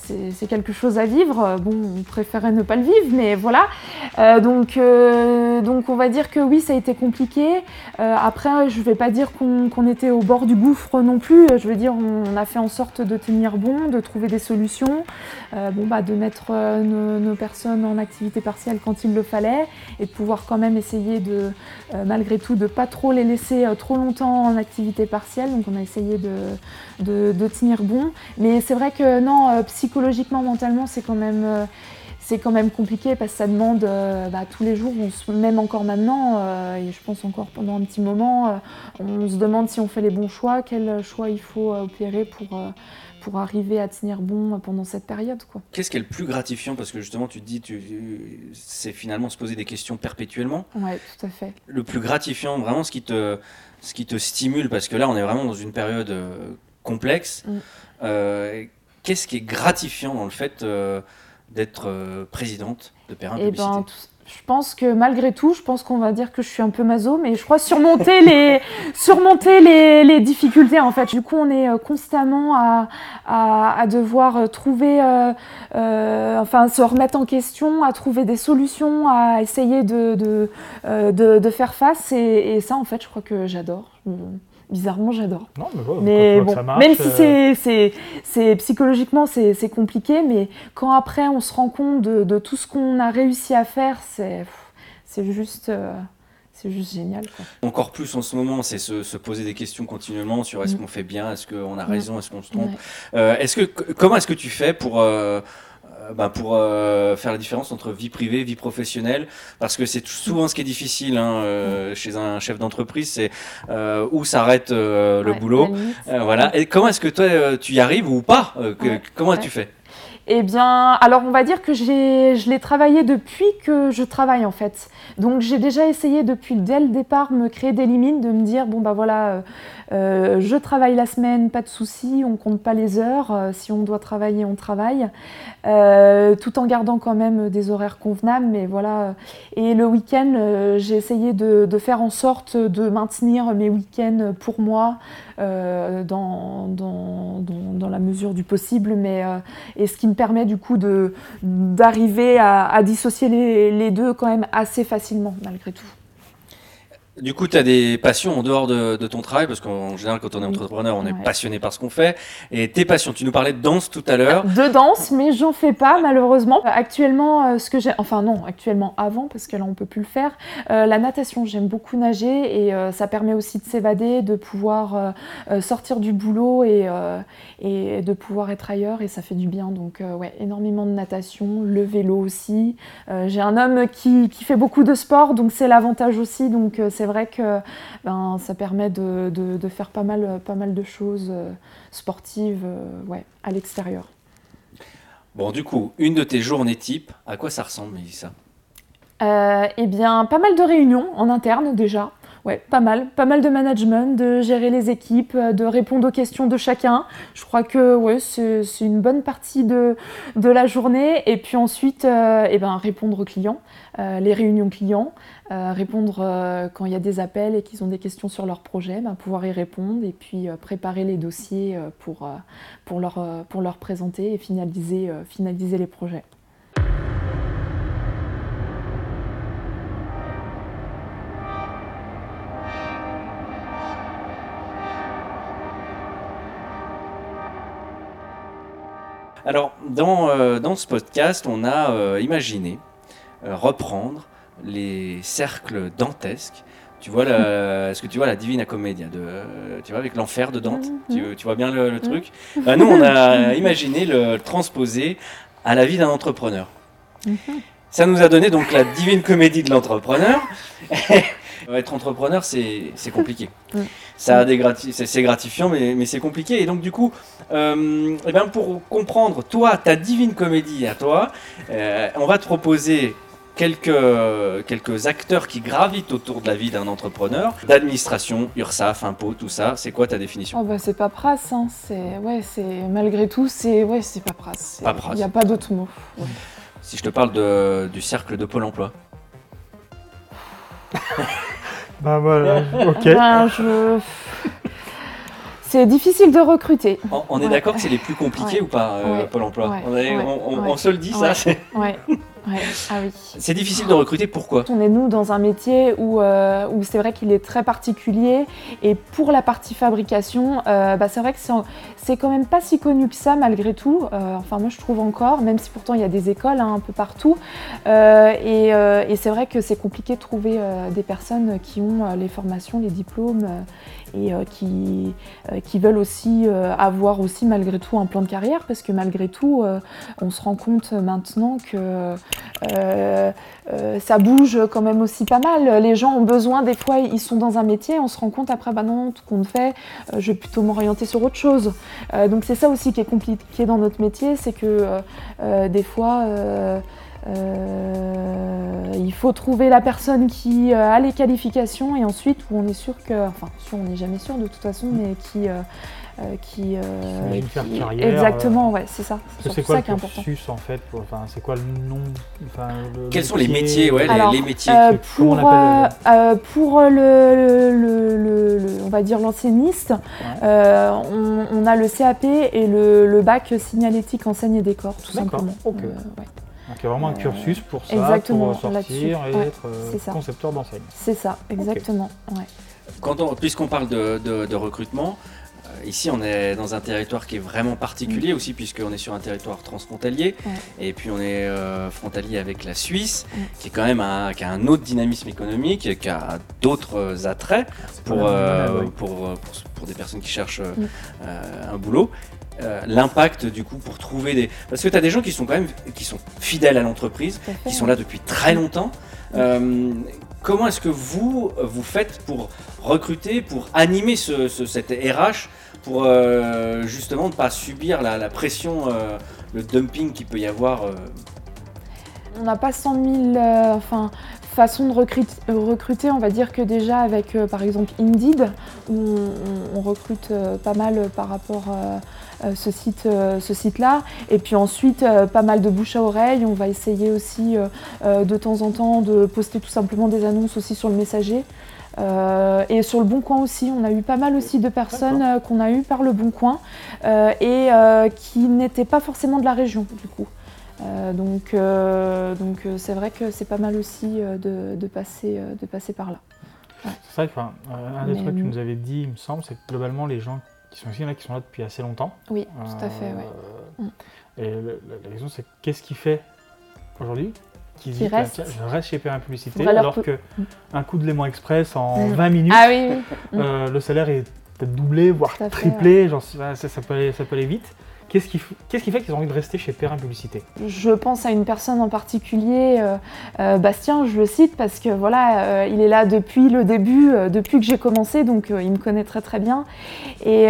Speaker 5: c'est quelque chose à vivre. Bon, on préférait ne pas le vivre, mais voilà. Euh, donc, euh, donc on va dire que oui, ça a été compliqué. Euh, après, je vais pas dire qu'on était au bord du gouffre non plus. Je veux dire, on a fait en sorte de tenir bon, de trouver des solutions, bon, bah, de mettre nos, nos personnes en activité partielle quand il le fallait et de pouvoir quand même essayer de, malgré tout, de pas trop les laisser euh, trop longtemps en activité partielle. Donc on a essayé de, tenir bon. Mais c'est vrai que non, euh, psychologiquement, mentalement, c'est quand même... euh, c'est quand même compliqué parce que ça demande euh, bah, tous les jours, même encore maintenant, euh, et je pense encore pendant un petit moment, euh, on se demande si on fait les bons choix, quel choix il faut euh, opérer pour, euh, pour arriver à tenir bon pendant cette période. Quoi.
Speaker 1: Qu'est-ce qui est le plus gratifiant? Parce que justement, tu te dis, tu, c'est finalement se poser des questions perpétuellement.
Speaker 5: Ouais, tout à fait.
Speaker 1: Le plus gratifiant, vraiment ce qui te, ce qui te stimule, parce que là, on est vraiment dans une période euh, complexe.
Speaker 5: Mm.
Speaker 1: Euh, Qu'est-ce qui est gratifiant dans le fait euh, d'être présidente de Perrin
Speaker 5: Eh
Speaker 1: Publicité?
Speaker 5: ben, tout- je pense que malgré tout, je pense qu'on va dire que je suis un peu maso, mais je crois surmonter les surmonter les, les difficultés en fait. Du coup, on est euh, constamment à, à, à devoir euh, trouver, euh, euh, enfin, se remettre en question, à trouver des solutions, à essayer de de, de, de faire face. Et, et ça, en fait, je crois que j'adore. Bizarrement, j'adore.
Speaker 3: Non, mais, ouais,
Speaker 5: Mais bon,
Speaker 3: ça marche,
Speaker 5: même si
Speaker 3: euh,
Speaker 5: c'est, c'est, c'est psychologiquement c'est, c'est compliqué, mais quand après on se rend compte de, de tout ce qu'on a réussi à faire, c'est, pff, c'est juste, euh, c'est juste génial. Quoi.
Speaker 1: Encore plus en ce moment, c'est se, se poser des questions continuellement sur est-ce
Speaker 5: Mm.
Speaker 1: qu'on fait bien, est-ce qu'on a
Speaker 5: Mm.
Speaker 1: raison, est-ce qu'on se trompe. Euh, est-ce que, c- comment est-ce que tu fais pour, euh, bah, pour euh, faire la différence entre vie privée vie professionnelle Parce que c'est souvent ce qui est difficile hein, euh, chez un chef d'entreprise, c'est euh, où s'arrête euh, le
Speaker 5: Ouais,
Speaker 1: boulot. Euh, voilà. Et comment est-ce que toi euh, tu y arrives ou pas Euh, que-
Speaker 5: Ouais.
Speaker 1: Comment
Speaker 5: Ouais.
Speaker 1: tu fais
Speaker 5: Eh bien, alors on va dire que je l'ai travaillé depuis que je travaille en fait. Donc j'ai déjà essayé depuis dès le départ me créer des limites, de me dire bon bah voilà, euh, je travaille la semaine, pas de souci, on compte pas les heures. euh, si on doit travailler, on travaille, Euh, tout en gardant quand même des horaires convenables. Mais voilà. Et le week-end, j'ai essayé de, faire en sorte de maintenir mes week-ends pour moi dans, la mesure du possible, mais et ce qui me permet du coup d'arriver à, dissocier les deux quand même assez facilement malgré tout.
Speaker 1: Du coup, tu as des passions en dehors de, de ton travail, parce qu'en général, quand on est entrepreneur, on est
Speaker 5: Ouais.
Speaker 1: passionné par ce qu'on fait. Et tes passions, tu nous parlais de danse tout à l'heure.
Speaker 5: De danse, mais j'en fais pas malheureusement. Euh, Actuellement, euh, ce que j'ai, enfin non, actuellement avant parce que là on peut plus le faire. euh, la natation, j'aime beaucoup nager et euh, ça permet aussi de s'évader, de pouvoir euh, sortir du boulot et, et de pouvoir être ailleurs et ça fait du bien. Donc ouais, énormément de natation, le vélo aussi. J'ai un homme qui, qui fait beaucoup de sport, donc c'est l'avantage aussi. Donc c'est vrai que ben, ça permet de, de- de faire pas mal, pas mal de choses euh, sportives euh, ouais, à l'extérieur.
Speaker 1: Bon, du coup, une de tes journées type, à quoi ça ressemble, Mélissa?
Speaker 5: Euh, eh bien, pas mal de réunions en interne déjà. Ouais, pas mal. Pas mal de management, de gérer les équipes, de répondre aux questions de chacun. Je crois que ouais, c'est c'est une bonne partie de, de la journée. Et puis ensuite, euh, eh ben, répondre aux clients, euh, les réunions clients, euh, répondre euh, quand il y a des appels et qu'ils ont des questions sur leur projet, ben, pouvoir y répondre et puis euh, préparer les dossiers pour, leur, présenter et finaliser, les projets.
Speaker 1: Alors, dans, ce podcast, on a imaginé reprendre les cercles dantesques. Tu vois, la- est-ce que tu vois la Divina Commedia de, tu vois, avec l'enfer de Dante? Tu, tu vois bien le, le truc? Bah, Nous, on a imaginé le transposer à la vie d'un entrepreneur.
Speaker 5: Mhm.
Speaker 1: Ça nous a donné donc la divine comédie de l'entrepreneur. Être entrepreneur, c'est c'est compliqué. Ça a des grati- c'est c'est gratifiant, mais, mais c'est compliqué. Et donc, du coup, euh, eh ben, pour comprendre, toi, ta divine comédie à toi, euh, on va te proposer quelques, quelques acteurs qui gravitent autour de la vie d'un entrepreneur, d'administration, URSAF, impôts, tout ça. C'est quoi ta définition?
Speaker 5: Oh bah c'est paperasse, hein. c'est ouais, c'est malgré tout c'est ouais, c'est paperasse.
Speaker 1: Paperasse.
Speaker 5: Il n'y a pas d'autre mot. Ouais.
Speaker 1: Si je te parle de, du cercle de Pôle emploi.
Speaker 3: Bah voilà, ok.
Speaker 5: Ben, je... C'est difficile de recruter.
Speaker 1: On, on est
Speaker 5: Ouais.
Speaker 1: d'accord que c'est les plus compliqués
Speaker 5: Ouais.
Speaker 1: ou pas, euh,
Speaker 5: Ouais.
Speaker 1: Pôle emploi?
Speaker 5: Ouais.
Speaker 1: on, est-
Speaker 5: Ouais.
Speaker 1: on- on-
Speaker 5: Ouais.
Speaker 1: on se le dit, ça
Speaker 5: Ouais.
Speaker 1: c'est-
Speaker 5: Ouais, ah oui.
Speaker 1: C'est difficile de recruter, pourquoi?
Speaker 5: On est nous dans un métier où, euh, où c'est vrai qu'il est très particulier et pour la partie fabrication, euh, bah, c'est vrai que c'est, c'est quand même pas si connu que ça malgré tout. Euh, enfin moi je trouve encore, même si pourtant il y a des écoles hein, un peu partout. Euh, et, euh, et c'est vrai que c'est compliqué de trouver euh, des personnes qui ont euh, les formations, les diplômes euh, et euh, qui, euh, qui veulent aussi euh, avoir aussi malgré tout un plan de carrière parce que malgré tout on se rend compte maintenant que ça bouge quand même aussi pas mal. Les gens ont besoin, des fois, ils sont dans un métier, on se rend compte après, bah non, tout compte fait, je vais plutôt m'orienter sur autre chose. Donc c'est ça aussi qui est compliqué dans notre métier, c'est que des fois, euh, il faut trouver la personne qui euh, a les qualifications et ensuite où on est sûr que, enfin, sûr, on n'est jamais sûr de toute façon, mais qui, euh, euh, qui, euh,
Speaker 3: S'imagine faire
Speaker 5: qui-
Speaker 3: carrière,
Speaker 5: exactement, ouais, c'est ça.
Speaker 3: C'est quoi
Speaker 5: ça
Speaker 3: le
Speaker 5: qui est important.
Speaker 3: cursus en fait pour- enfin, C'est quoi le nom enfin, le
Speaker 1: Quels sont les métiers, ouais, les,
Speaker 5: Alors,
Speaker 1: les métiers
Speaker 5: Euh,
Speaker 3: comment on
Speaker 5: pour, euh,
Speaker 3: appelle
Speaker 5: euh, pour le, le- le- le- on va dire l'enseigniste, euh, on, on a le CAP et le, le bac signalétique enseigne et décor, tout simplement. Euh, ouais.
Speaker 3: Donc il y a vraiment un
Speaker 5: Euh,
Speaker 3: cursus pour ça,
Speaker 5: exactement,
Speaker 3: pour sortir et
Speaker 5: ouais,
Speaker 3: être euh, concepteur d'enseigne.
Speaker 5: C'est ça, exactement. ouais.
Speaker 1: Quand on- Puisqu'on parle de, de- de recrutement, euh, ici on est dans un territoire qui est vraiment particulier aussi, puisqu'on est sur un territoire transfrontalier,
Speaker 5: Mm. Ouais.
Speaker 1: et puis on est euh, frontalier avec la Suisse,
Speaker 5: Mm.
Speaker 1: qui est quand même un, qui a un autre dynamisme économique, qui a d'autres attraits pour, euh, pour, pour, pour des personnes qui cherchent euh,
Speaker 5: Mm.
Speaker 1: euh, un boulot. Euh, L'impact du coup pour trouver des... Parce que tu as des gens qui sont quand même qui sont fidèles à l'entreprise, qui sont là depuis très longtemps. Euh, comment est-ce que vous, vous faites pour recruter, pour animer ce, ce- cette RH, pour euh, justement ne pas subir la, la pression le dumping qu'il peut y avoir
Speaker 5: On n'a pas 100 000 euh, enfin, façons de recrut- recruter. On va dire que déjà avec par exemple Indeed, où on, recrute pas mal par rapport ce site, euh, ce site-là. Et puis ensuite, euh, pas mal de bouche à oreille. On va essayer aussi euh, euh, de temps en temps de poster tout simplement des annonces aussi sur le messager. Euh, et sur le Bon Coin aussi, on a eu pas mal aussi de personnes euh, qu'on a eu par le Bon Coin euh, et euh, qui n'étaient pas forcément de la région du coup. Euh, donc euh, donc euh, c'est vrai que c'est pas mal aussi euh, de, de passer, euh, de passer par là.
Speaker 3: C'est vrai qu'un un des
Speaker 5: Mais-
Speaker 3: trucs que tu nous avais dit, il me semble, c'est que globalement, les gens qui sont ici, il y en a qui sont là depuis assez longtemps.
Speaker 5: Oui, tout à fait. Ouais.
Speaker 3: Euh,
Speaker 5: Mm.
Speaker 3: Et le- la, la question, c'est qu'est-ce qui fait aujourd'hui qu'ils
Speaker 5: Qui
Speaker 3: bah, tiens, je reste chez Perrin Publicité, alors
Speaker 5: po-
Speaker 3: que
Speaker 5: Mm.
Speaker 3: un coup de Léman Express en
Speaker 5: Mm.
Speaker 3: 20 minutes,
Speaker 5: Ah oui, oui. Mm.
Speaker 3: euh, le salaire est peut-être doublé, voire triplé, genre, ça peut aller, ça peut aller vite. Qu'est-ce qui, fait qu'ils ont envie de rester chez Perrin Publicité?
Speaker 5: Je pense à une personne en particulier, euh, euh, Bastien, je le cite parce que voilà, euh, il est là depuis le début, depuis que j'ai commencé, donc il me connaît très très bien. Et,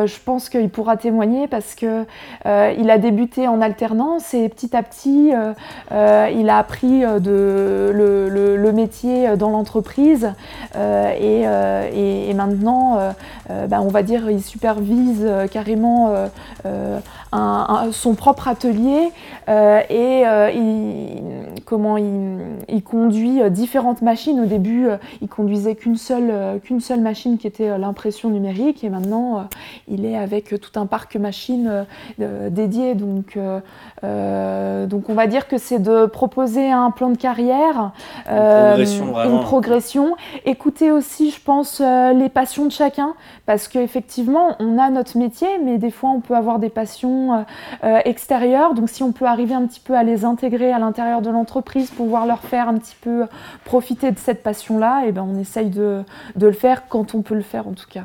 Speaker 5: je pense qu'il pourra témoigner parce que il a débuté en alternance et petit à petit, il a appris le, métier dans l'entreprise et, maintenant, ben, on va dire, il supervise carrément euh, euh, un- un- son propre atelier euh, et il, comment il, il conduit différentes machines. Au début, il conduisait qu'une seule, qu'une seule machine qui était l'impression numérique et maintenant il est avec tout un parc machine dédié. Donc, donc on va dire que c'est de proposer un plan de carrière, euh,
Speaker 1: progression,
Speaker 5: une progression. Écouter aussi, je pense, les passions de chacun parce qu'effectivement, on a notre métier, mais des fois, on peut avoir des passions euh, euh, extérieures. Donc, si on peut arriver un petit peu à les intégrer à l'intérieur de l'entreprise, pouvoir leur faire un petit peu profiter de cette passion-là, et ben, on essaye de le faire quand on peut le faire, en tout cas.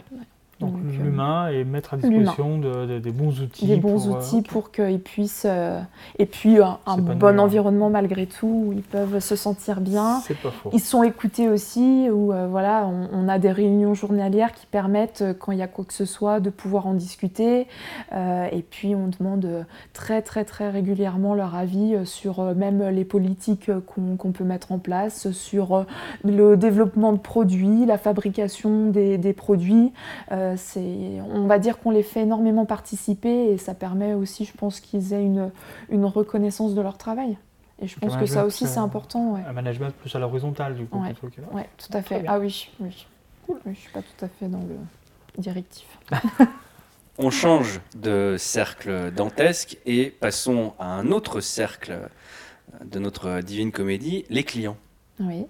Speaker 3: Donc,
Speaker 5: Donc, euh,
Speaker 3: l'humain et mettre à disposition de- de- des bons outils.
Speaker 5: Des bons
Speaker 3: pour, euh,
Speaker 5: outils pour qu'ils puissent. euh, et puis, un, bon environnement malgré tout, où ils peuvent se sentir bien.
Speaker 3: C'est pas faux.
Speaker 5: Ils sont écoutés aussi, où euh, voilà, on, on a des réunions journalières qui permettent, quand il y a quoi que ce soit, de pouvoir en discuter. Et puis on demande très très très régulièrement leur avis sur même les politiques qu'on peut mettre en place, sur le développement de produits, la fabrication des, des produits. Euh, c'est- on va dire qu'on les fait énormément participer et ça permet aussi, je pense, qu'ils aient une, une reconnaissance de leur travail. Et je pense que ça aussi, c'est important. Ouais.
Speaker 3: Un management plus à l'horizontale, du coup. Que-
Speaker 5: Ouais, tout à fait. Ah oui, oui. Oui, je suis pas tout à fait dans le directif.
Speaker 1: On change de cercle dantesque et passons à un autre cercle de notre divine comédie, les clients.
Speaker 5: Oui.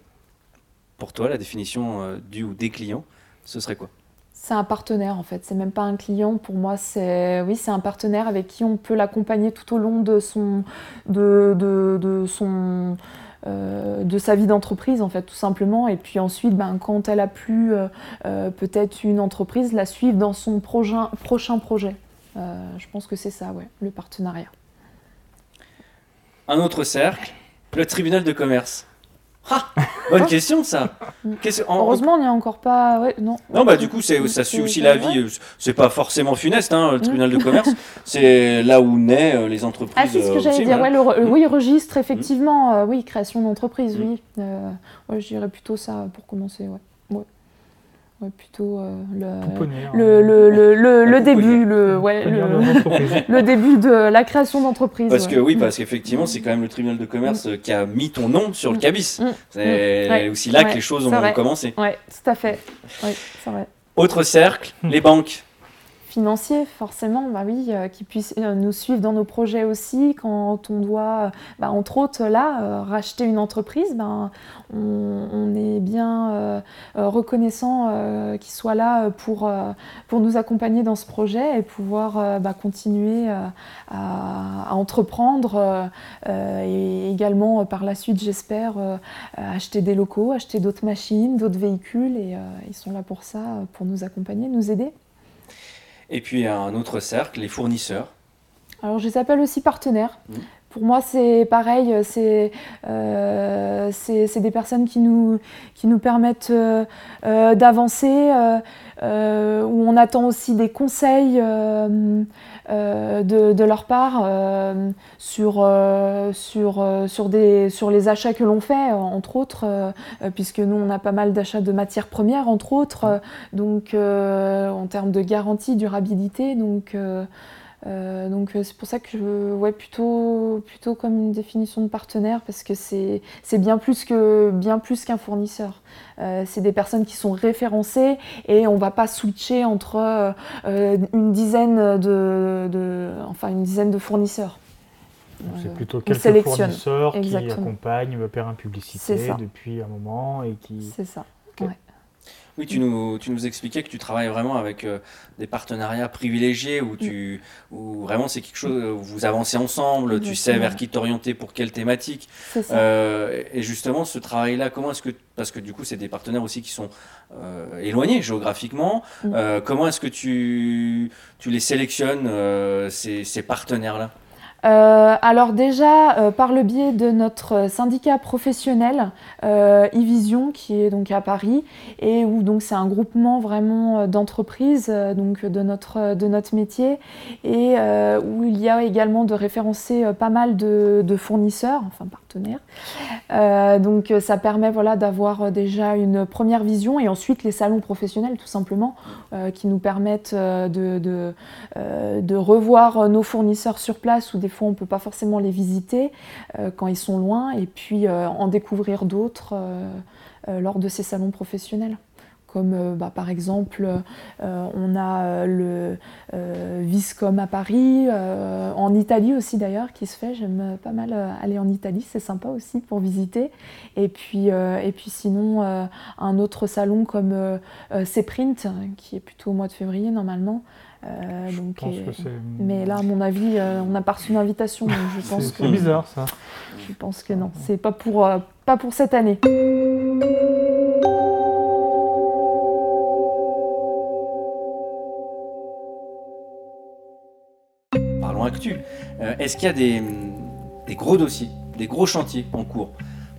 Speaker 1: Pour toi, la définition euh, du ou des clients, ce serait quoi?
Speaker 5: C'est un partenaire en fait, c'est même pas un client. Pour moi, c'est oui, c'est un partenaire avec qui on peut l'accompagner tout au long de son de, de, de son euh, de sa vie d'entreprise en fait tout simplement et puis ensuite ben, quand elle a plus euh, euh, peut-être une entreprise la suivre dans son prochain prochain projet je pense que c'est ça ouais le partenariat
Speaker 1: Un autre cercle, le tribunal de commerce. Ah, bonne question ça. En-
Speaker 5: heureusement on n'y est encore pas ouais, non
Speaker 1: Non, bah du coup, c'est, ça suit aussi la vie. euh, C'est pas forcément funeste, hein, le tribunal de commerce. C'est là où naissent euh, les entreprises.
Speaker 5: Ah, c'est ce que
Speaker 1: euh,
Speaker 5: j'allais dire.
Speaker 1: voilà.
Speaker 5: Ouais, le re- oui, registre, effectivement. euh, oui, création d'entreprise,
Speaker 1: Mm.
Speaker 5: oui. Euh, ouais, je dirais plutôt ça pour commencer. Ouais. Ouais. Plutôt euh, le,
Speaker 3: Pouponnière,
Speaker 5: le,
Speaker 3: hein.
Speaker 5: le, le, le, le début, le, ouais, le, début de la création d'entreprise.
Speaker 1: Parce
Speaker 5: ouais.
Speaker 1: que oui, parce qu'effectivement, c'est quand même le tribunal de commerce euh, qui a mis ton nom sur le
Speaker 5: Mm.
Speaker 1: cabis.
Speaker 5: Mm.
Speaker 1: C'est
Speaker 5: Mm. Ouais.
Speaker 1: aussi là que les choses ont
Speaker 5: vrai.
Speaker 1: commencé.
Speaker 5: Ouais, tout à fait. Oui, c'est vrai.
Speaker 1: Autre cercle, les banques.
Speaker 5: Financiers, forcément, bah oui, euh, qui puissent euh, nous suivre dans nos projets aussi. Quand on doit, euh, bah, entre autres, là, racheter une entreprise, ben, on, est bien euh, reconnaissant qu'ils soient là pour, pour nous accompagner dans ce projet et pouvoir bah, continuer à, entreprendre et également par la suite, j'espère, acheter des locaux, acheter d'autres machines, d'autres véhicules et ils sont là pour ça, pour nous accompagner, nous aider.
Speaker 1: Et puis un autre cercle, les fournisseurs.
Speaker 5: Alors je les appelle aussi partenaires
Speaker 1: Mhm.
Speaker 5: pour moi, c'est pareil, c'est c'est des personnes qui nous, qui nous permettent d'avancer, où on attend aussi des conseils. Euh, de, leur part euh, sur, euh, sur, sur, des, sur les achats que l'on fait, entre autres, puisque nous, on a pas mal d'achats de matières premières, entre autres, donc en termes de garantie, durabilité. Donc, euh, donc c'est pour ça que je vois plutôt, plutôt comme une définition de partenaire parce que c'est bien plus qu'un fournisseur. c'est des personnes qui sont référencées et on ne va pas switcher entre une dizaine de, enfin une dizaine de fournisseurs.
Speaker 3: C'est plutôt quelques fournisseurs qui accompagnent Perrin Publicité depuis un moment et qui.
Speaker 5: C'est ça.
Speaker 1: Oui, tu nous, tu nous expliquais que tu travailles vraiment avec euh, des partenariats privilégiés où, tu, où vraiment c'est quelque chose où vous avancez ensemble, tu sais vers qui t'orienter pour quelle thématique. Euh, et justement, ce travail-là, comment est-ce que. Parce que du coup, c'est des partenaires aussi qui sont euh, éloignés géographiquement. Mm. comment est-ce que tu, tu les sélectionnes, ces, ces partenaires-là?
Speaker 5: Euh, alors déjà, euh, par le biais de notre syndicat professionnel, euh, e-Vision, qui est donc à Paris, et où donc c'est un groupement vraiment d'entreprises, donc de notre, de notre métier, et où il y a également de référencer pas mal de, fournisseurs, enfin partenaires. donc ça permet voilà, d'avoir déjà une première vision, et ensuite les salons professionnels tout simplement, qui nous permettent de, de, de revoir nos fournisseurs sur place ou des fois on ne peut pas forcément les visiter euh, quand ils sont loin et puis euh, en découvrir d'autres euh, lors de ces salons professionnels comme bah, par exemple on a le Viscom à Paris, en Italie aussi d'ailleurs qui se fait, j'aime pas mal aller en Italie, c'est sympa aussi pour visiter. Et puis, et puis sinon un autre salon comme Cprint qui est plutôt au mois de février normalement,
Speaker 3: euh, donc,
Speaker 5: mais là, à mon avis, euh, on n'a pas reçu une invitation. je pense
Speaker 3: que c'est bizarre ça.
Speaker 5: Je pense que non, c'est pas pour euh, pas pour cette année.
Speaker 1: Parlons actu. Est-ce qu'il y a des, des, gros dossiers, des gros chantiers en cours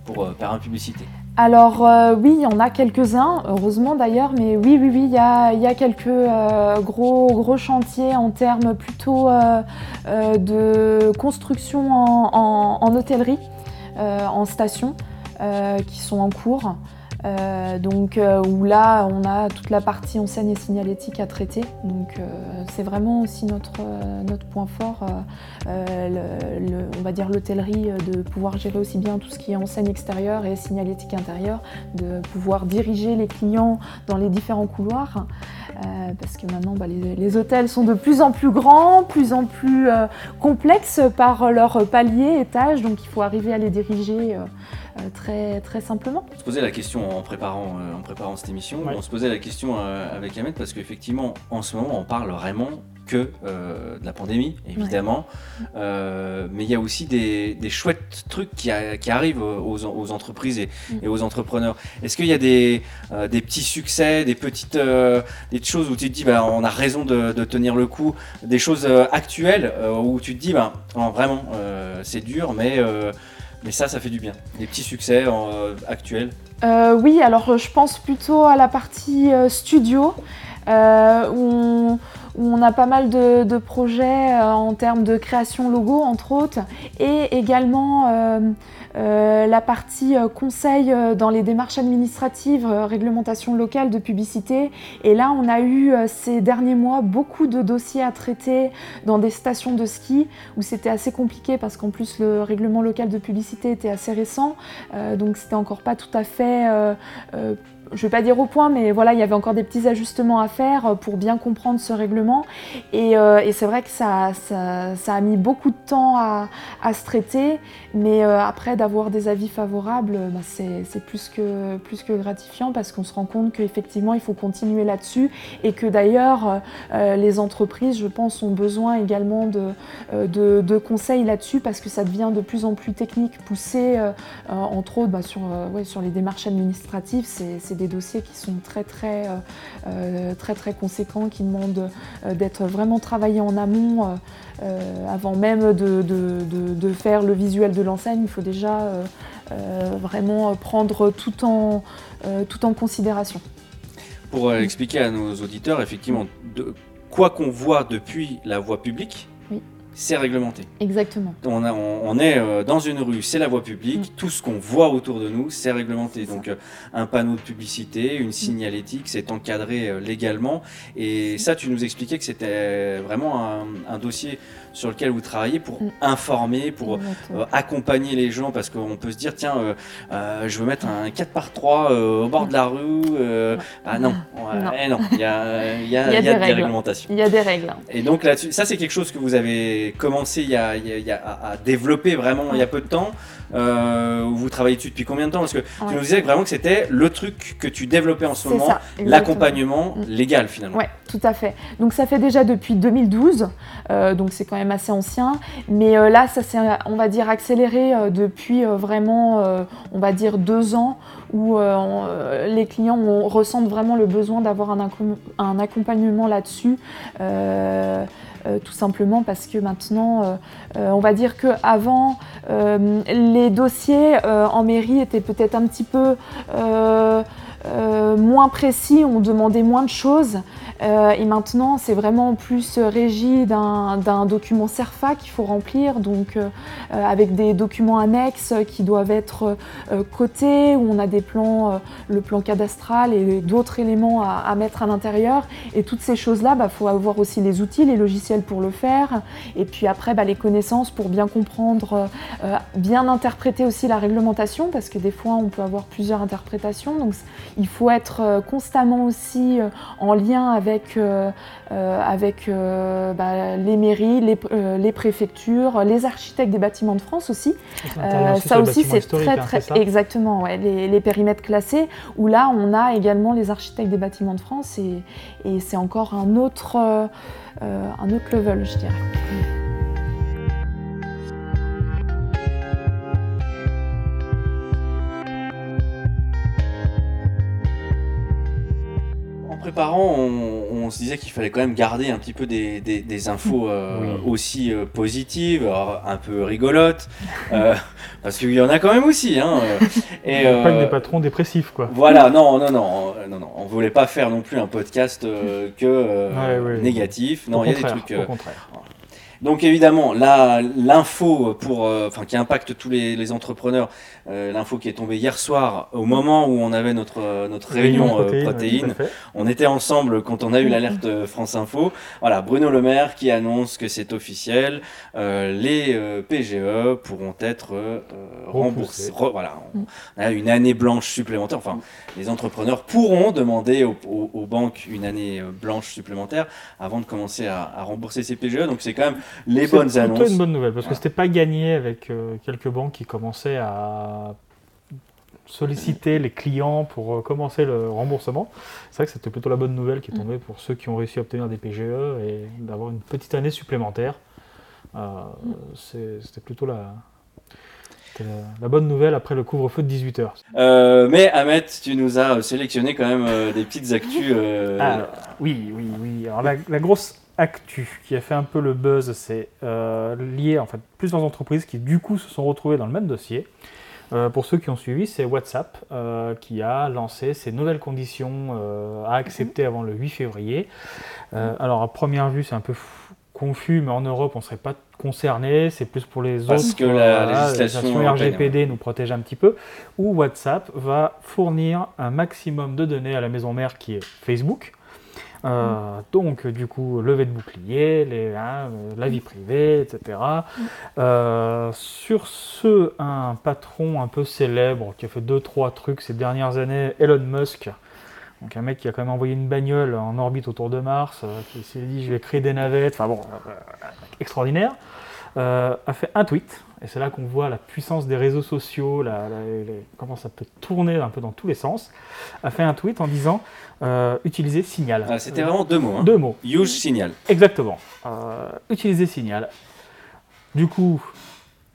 Speaker 1: pour Perrin Publicité?
Speaker 5: Alors euh, oui, il y en a quelques-uns, heureusement d'ailleurs, mais oui, oui, oui, il y a, quelques euh, gros, chantiers en termes plutôt euh, de construction en hôtellerie, en station, qui sont en cours. Euh, donc euh, où là on a toute la partie enseigne et signalétique à traiter. Donc euh, c'est vraiment aussi notre, notre point fort, on va dire l'hôtellerie, de pouvoir gérer aussi bien tout ce qui est enseigne extérieure et signalétique intérieure, de pouvoir diriger les clients dans les différents couloirs. parce que maintenant bah, les, hôtels sont de plus en plus grands, plus en plus complexes par leur palier, étage, donc il faut arriver à les diriger très, très simplement.
Speaker 1: On se posait la question en préparant, euh, en préparant cette émission, on se posait la question euh, avec Ahmed parce qu'effectivement, en ce moment, on parle vraiment que de la pandémie, évidemment, mais il y a aussi des, chouettes trucs qui, arrivent aux, entreprises mm. et, aux entrepreneurs. Est-ce qu'il y a des, des, petits succès, des petites des choses où tu te dis, bah, on a raison de, tenir le coup, des choses actuelles où tu te dis, bah, vraiment, c'est dur, mais mais ça, ça fait du bien. Des petits succès euh, actuels
Speaker 5: euh, Oui, alors je pense plutôt à la partie euh, studio, où on, a pas mal de, projets en termes de création logo, entre autres, et également euh, la partie euh, conseil euh, dans les démarches administratives, réglementation locale de publicité. Et là, on a eu ces derniers mois beaucoup de dossiers à traiter dans des stations de ski où c'était assez compliqué parce qu'en plus le règlement local de publicité était assez récent, donc c'était encore pas tout à fait je vais pas dire au point, mais voilà, il y avait encore des petits ajustements à faire euh, pour bien comprendre ce règlement. Et, euh, c'est vrai que ça, a mis beaucoup de temps à, se traiter, mais euh, après d'avoir des avis favorables, bah, c'est plus que, plus que gratifiant parce qu'on se rend compte qu'effectivement il faut continuer là-dessus et que d'ailleurs les entreprises, je pense, ont besoin également de, de, conseils là-dessus parce que ça devient de plus en plus technique, poussé, entre autres bah, sur, sur les démarches administratives, des dossiers qui sont très très très très conséquents, qui demandent d'être vraiment travaillés en amont avant même de, de, faire le visuel de l'enseigne. Il faut déjà vraiment prendre tout en, tout en considération.
Speaker 1: Pour expliquer à nos auditeurs, effectivement, de, quoi qu'on voit depuis la voie publique, c'est réglementé.
Speaker 5: Exactement.
Speaker 1: On, on, est euh, dans une rue, c'est la voie publique, mm. tout ce qu'on voit autour de nous, c'est réglementé. Donc euh, un panneau de publicité, une mm. signalétique, c'est encadré euh, légalement. Et ça, tu nous expliquais que c'était vraiment un, dossier sur lequel vous travaillez pour mm. informer, pour accompagner les gens, parce qu'on peut se dire, tiens, je veux mettre un 4 par 3 au bord de la rue. ah non, non. il y a, y a, des, réglementations.
Speaker 5: Il y a des règles.
Speaker 1: Et donc là-dessus, ça c'est quelque chose que vous avez commencé il y a, à développer vraiment il y a peu de temps euh, Vous travaillez dessus depuis combien de temps Parce que tu nous disais vraiment que c'était le truc que tu développais en ce moment, l'accompagnement mm. légal finalement.
Speaker 5: Oui, tout à fait. Donc ça fait déjà depuis 2012, euh, donc c'est quand même assez ancien. Mais euh, là, ça s'est, on va dire, accéléré depuis vraiment, on va dire, deux ans où les clients ressentent vraiment le besoin d'avoir un, un accompagnement là-dessus. Euh, tout simplement parce que maintenant, euh, euh, on va dire qu'avant, les dossiers en mairie étaient peut-être un petit peu moins précis, on demandait moins de choses. Euh, et maintenant, c'est vraiment plus régi d'un document CERFA qu'il faut remplir, donc euh, euh, avec des documents annexes qui doivent être cotés, où on a des plans, le plan cadastral et d'autres éléments à, mettre à l'intérieur. Et toutes ces choses-là, il bah, faut avoir aussi les outils, les logiciels pour le faire, et puis après, bah, les connaissances pour bien comprendre, bien interpréter aussi la réglementation, parce que des fois, on peut avoir plusieurs interprétations. Donc, il faut être constamment aussi en lien avec avec, euh, euh, avec euh, bah, les mairies, les, préfectures, les architectes des bâtiments de France aussi. ça aussi, c'est très, hein, très. exactement, les, périmètres classés, où là, on a également les architectes des bâtiments de France et, et c'est encore un autre, un autre level, je dirais.
Speaker 1: Préparant, on, se disait qu'il fallait quand même garder un petit peu des, infos euh, aussi euh, positives, un peu rigolotes, euh, parce qu'il y en a quand même aussi. Hein,
Speaker 3: et, pas des patrons dépressifs, quoi.
Speaker 1: Voilà, non, non, non, non, non, on voulait pas faire non plus un podcast que négatif. Non, il y a des trucs.
Speaker 3: Au contraire.
Speaker 1: Donc évidemment, l'info pour, enfin, qui impacte tous les, entrepreneurs, euh, l'info qui est tombée hier soir au moment où on avait notre euh, notre réunion protéine, on était ensemble quand on a eu l'alerte France Info. Voilà, Bruno Le Maire qui annonce que c'est officiel, les PGE pourront être remboursés. voilà, on, a une année blanche supplémentaire. Enfin, les entrepreneurs pourront demander aux, banques une année blanche supplémentaire avant de commencer à, à rembourser ces PGE. Donc c'est quand même les bonnes annonces.
Speaker 3: C'est une bonne nouvelle parce que c'était pas gagné avec euh, quelques banques qui commençaient à solliciter les clients pour euh, commencer le remboursement. C'est vrai que c'était plutôt la bonne nouvelle qui est tombée pour ceux qui ont réussi à obtenir des PGE et d'avoir une petite année supplémentaire. Euh, c'était plutôt la, la bonne nouvelle après le couvre-feu de
Speaker 1: 18h. mais Ahmed, tu nous as sélectionné quand même des petites actus.
Speaker 3: Ah, oui, oui, oui. Alors la grosse actu qui a fait un peu le buzz, c'est euh, lié en fait plusieurs entreprises qui du coup se sont retrouvées dans le même dossier. Euh, pour ceux qui ont suivi, c'est WhatsApp euh, qui a lancé ses nouvelles conditions à accepter avant le 8 février. alors à première vue, c'est un peu confus, mais en Europe, on ne serait pas concerné. C'est plus pour les
Speaker 1: Parce
Speaker 3: autres.
Speaker 1: que la législation
Speaker 3: RGPD nous protège un petit peu. Ou WhatsApp va fournir un maximum de données à la maison mère qui est Facebook. Euh, donc, du coup, levée de bouclier, les, hein, euh, la vie privée, etc. Euh, sur ce, un patron un peu célèbre qui a fait 2-3 trucs ces dernières années, Elon Musk, donc un mec qui a quand même envoyé une bagnole en orbite autour de Mars, qui s'est dit je vais créer des navettes, enfin bon, extraordinaire, a fait un tweet et c'est là qu'on voit la puissance des réseaux sociaux, comment ça peut tourner un peu dans tous les sens, a fait un tweet en disant euh, utiliser Signal.
Speaker 1: Ah, c'était vraiment deux mots. Hein.
Speaker 3: Deux mots.
Speaker 1: Use Signal.
Speaker 3: Exactement. Euh, utiliser Signal. Du coup,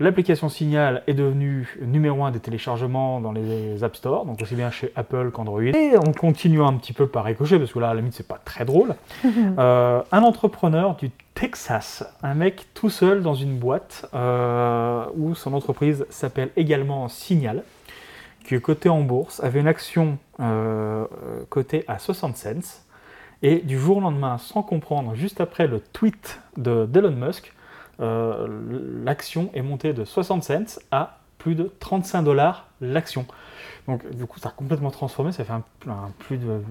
Speaker 3: L'application Signal est devenue numéro un des téléchargements dans les App Store, donc aussi bien chez Apple qu'Android. Et on continue un petit peu par ricochet, parce que là, à la limite, c'est pas très drôle. Euh, un entrepreneur du Texas, un mec tout seul dans une boîte euh, où son entreprise s'appelle également Signal, qui est cotée en bourse, avait une action euh, cotée à 60 cents. Et du jour au lendemain, sans comprendre, juste après le tweet de d'Elon Musk, euh, l'action est montée de 60 cents à plus de 35 dollars l'action. Donc du coup, ça a complètement transformé, ça fait un, plus de,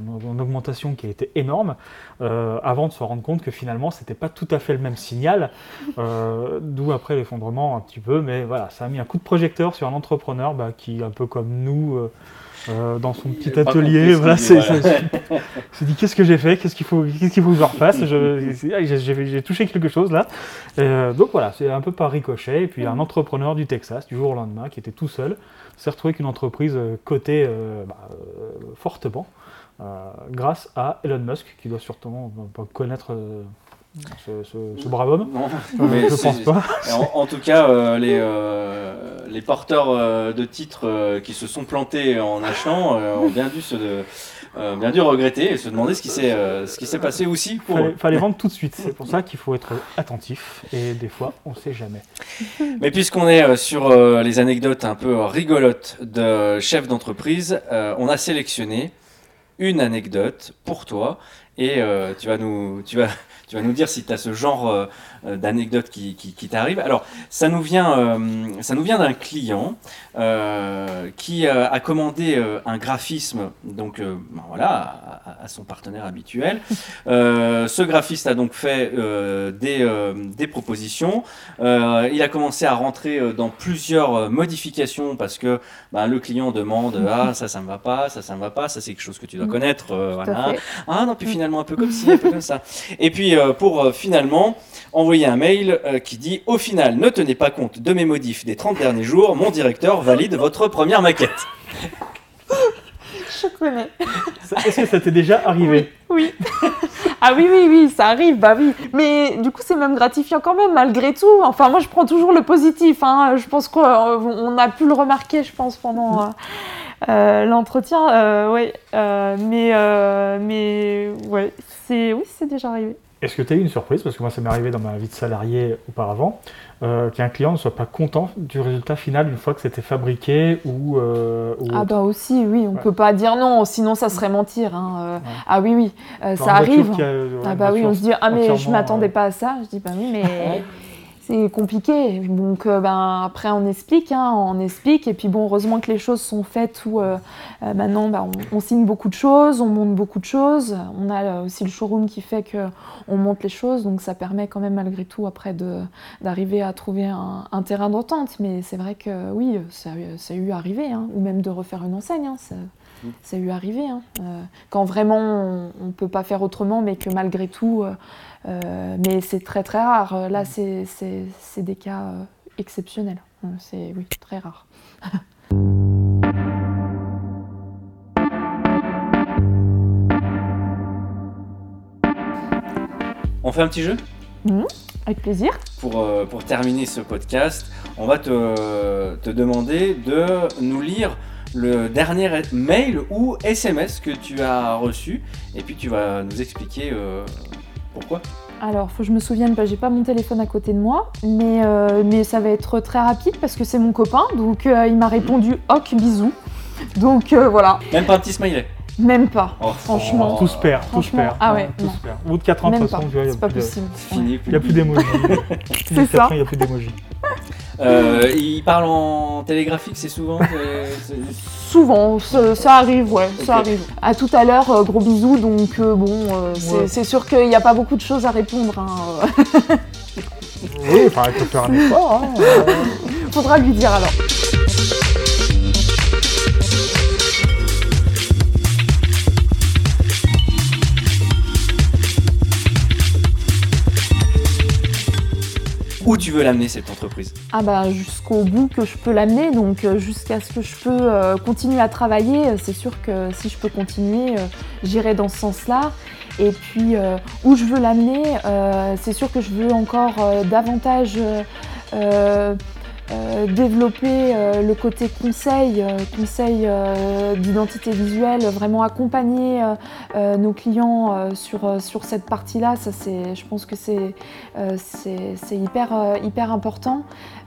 Speaker 3: une, augmentation qui a été énorme, euh, avant de se rendre compte que finalement, c'était pas tout à fait le même signal, euh, d'où après l'effondrement un petit peu, mais voilà, ça a mis un coup de projecteur sur un entrepreneur bah, qui, un peu comme nous, euh, dans son petit atelier, voilà, c'est,
Speaker 1: dit,
Speaker 3: qu'est-ce que j'ai fait, qu'est-ce qu'il faut, qu'est-ce qu'il faut que je refasse? Je- j'ai, touché quelque chose là. Et, euh, donc voilà, c'est un peu par ricochet. Et puis un entrepreneur du Texas, du jour au lendemain, qui était tout seul, s'est retrouvé qu'une entreprise euh, cotée euh, bah, fortement grâce à Elon Musk, qui doit sûrement connaître ce, ce- ce brave homme.
Speaker 1: Non, mais
Speaker 3: je pense pas.
Speaker 1: En, en tout cas, euh, les, euh, les porteurs euh, de titres qui se sont plantés en achetant ont bien dû, se, bien dû regretter et se demander ce qui s'est ce qui s'est passé aussi pour
Speaker 3: Fallait, fallait vendre tout de suite. C'est pour ça qu'il faut être attentif. Et des fois, on sait jamais.
Speaker 1: Mais puisqu'on est sur les anecdotes un peu rigolotes de chefs d'entreprise, on a sélectionné une anecdote pour toi et euh, tu vas nous tu vas tu vas nous dire si tu as ce genre euh, euh, d'anecdote qui, qui, qui t'arrive. Alors, ça nous vient, euh, ça nous vient d'un client euh, qui a commandé un graphisme, donc ben voilà, à, son partenaire habituel. Ce graphiste a donc fait des, des propositions. Il a commencé à rentrer dans plusieurs modifications parce que ben, le client demande ah ça ça me va pas, ça ça me va pas, ça c'est quelque chose que tu dois
Speaker 10: Mhm.
Speaker 1: connaître, voilà. Ah non puis finalement un peu comme ci, un peu comme ça. Et puis pour finalement envoyer un mail euh, qui dit au final ne tenez pas compte de mes modifs des 30 derniers jours, mon directeur valide votre première maquette.
Speaker 5: Je connais.
Speaker 3: Est-ce que ça t'est déjà arrivé
Speaker 5: Oui. ah oui, oui, oui, ça arrive, bah oui. Mais du coup, c'est même gratifiant quand même, malgré tout. Enfin, moi, je prends toujours le positif. Hein. Je pense qu'on on a pu le remarquer, je pense, pendant euh, euh, l'entretien. Euh, ouais. Euh, mais, euh, mais, ouais, c'est, oui, c'est déjà arrivé.
Speaker 3: Est-ce que tu as eu une surprise Parce que moi, ça m'est arrivé dans ma vie de salarié auparavant, euh, qu'un client ne soit pas content du résultat final une fois que c'était fabriqué ou. euh, ou
Speaker 5: Ah bah aussi, oui, on
Speaker 3: Ouais.
Speaker 5: peut pas dire non, sinon ça serait mentir. hein. Euh,
Speaker 3: Ouais.
Speaker 5: Ah oui, oui, euh, ça arrive.
Speaker 3: qui a- ouais,
Speaker 5: Ah bah oui, on se dit ah mais je
Speaker 3: entièrement,
Speaker 5: m'attendais
Speaker 3: euh,
Speaker 5: pas à ça. Je dis bah oui mais c'est compliqué. Donc euh, ben après on explique, hein, on explique et puis bon heureusement que les choses sont faites où euh, euh, maintenant bah, on, signe beaucoup de choses, on monte beaucoup de choses. On a aussi le showroom qui fait que on monte les choses donc ça permet quand même malgré tout après d'arriver à trouver un, terrain d'entente. Mais c'est vrai que oui ça, a- eu arrivé hein, ou même de refaire une enseigne. hein, ça a eu arrivé. hein. Euh, quand vraiment on ne peut pas faire autrement, mais que malgré tout, euh, euh, mais c'est très très rare. Là, c'est des cas euh, exceptionnels. C'est oui, très rare.
Speaker 1: On fait un petit jeu?
Speaker 5: Avec plaisir.
Speaker 1: pour, pour terminer ce podcast, on va te, te demander de nous lire le dernier mail ou SMS que tu as reçu et puis tu vas nous expliquer euh, pourquoi.
Speaker 5: Alors, faut que je me souvienne, bah, j'ai pas mon téléphone à côté de moi, mais, euh, mais ça va être très rapide parce que c'est mon copain, donc euh, il m'a répondu ok bisous. Donc euh, voilà,
Speaker 1: Même pas un petit smiley.
Speaker 5: même pas.
Speaker 1: Oh,
Speaker 5: Franchement.
Speaker 1: oh,
Speaker 3: Tout se perd, tout se perd.
Speaker 5: ah ouais,
Speaker 3: tout se perd. Au bout de 4 ans, de toute façon, il n'y
Speaker 5: C'est
Speaker 3: a
Speaker 5: pas
Speaker 3: plus de-
Speaker 5: possible.
Speaker 1: c'est fini.
Speaker 3: il y a plus d'émojis.
Speaker 5: C'est ça.
Speaker 3: ans, Il n'y a plus d'émojis.
Speaker 1: Euh, il parle en télégraphique, c'est souvent. c'est- c'est-
Speaker 5: Souvent, ça, ça arrive, ouais, ça
Speaker 1: Ok.
Speaker 5: arrive. À tout à l'heure, euh, gros bisous, donc euh, bon, euh, c'est
Speaker 3: Ouais.
Speaker 5: c'est sûr qu'il n'y a pas beaucoup de choses à répondre. hein.
Speaker 3: Oui, enfin, il faut faire un effort. hein.
Speaker 5: Faudra lui dire alors.
Speaker 1: Où tu veux l'amener cette entreprise
Speaker 5: Ah bah jusqu'au bout que je peux l'amener, donc euh, jusqu'à ce que je peux euh, continuer à travailler. Euh, C'est sûr que si je peux continuer, j'irai dans ce sens-là. Et puis où je veux l'amener, c'est sûr que je veux encore davantage euh, développer euh, le côté conseil, euh, conseil d'identité visuelle, vraiment accompagner nos clients sur, sur cette partie-là. Ça, c'est, je pense que c'est, hyper, hyper important.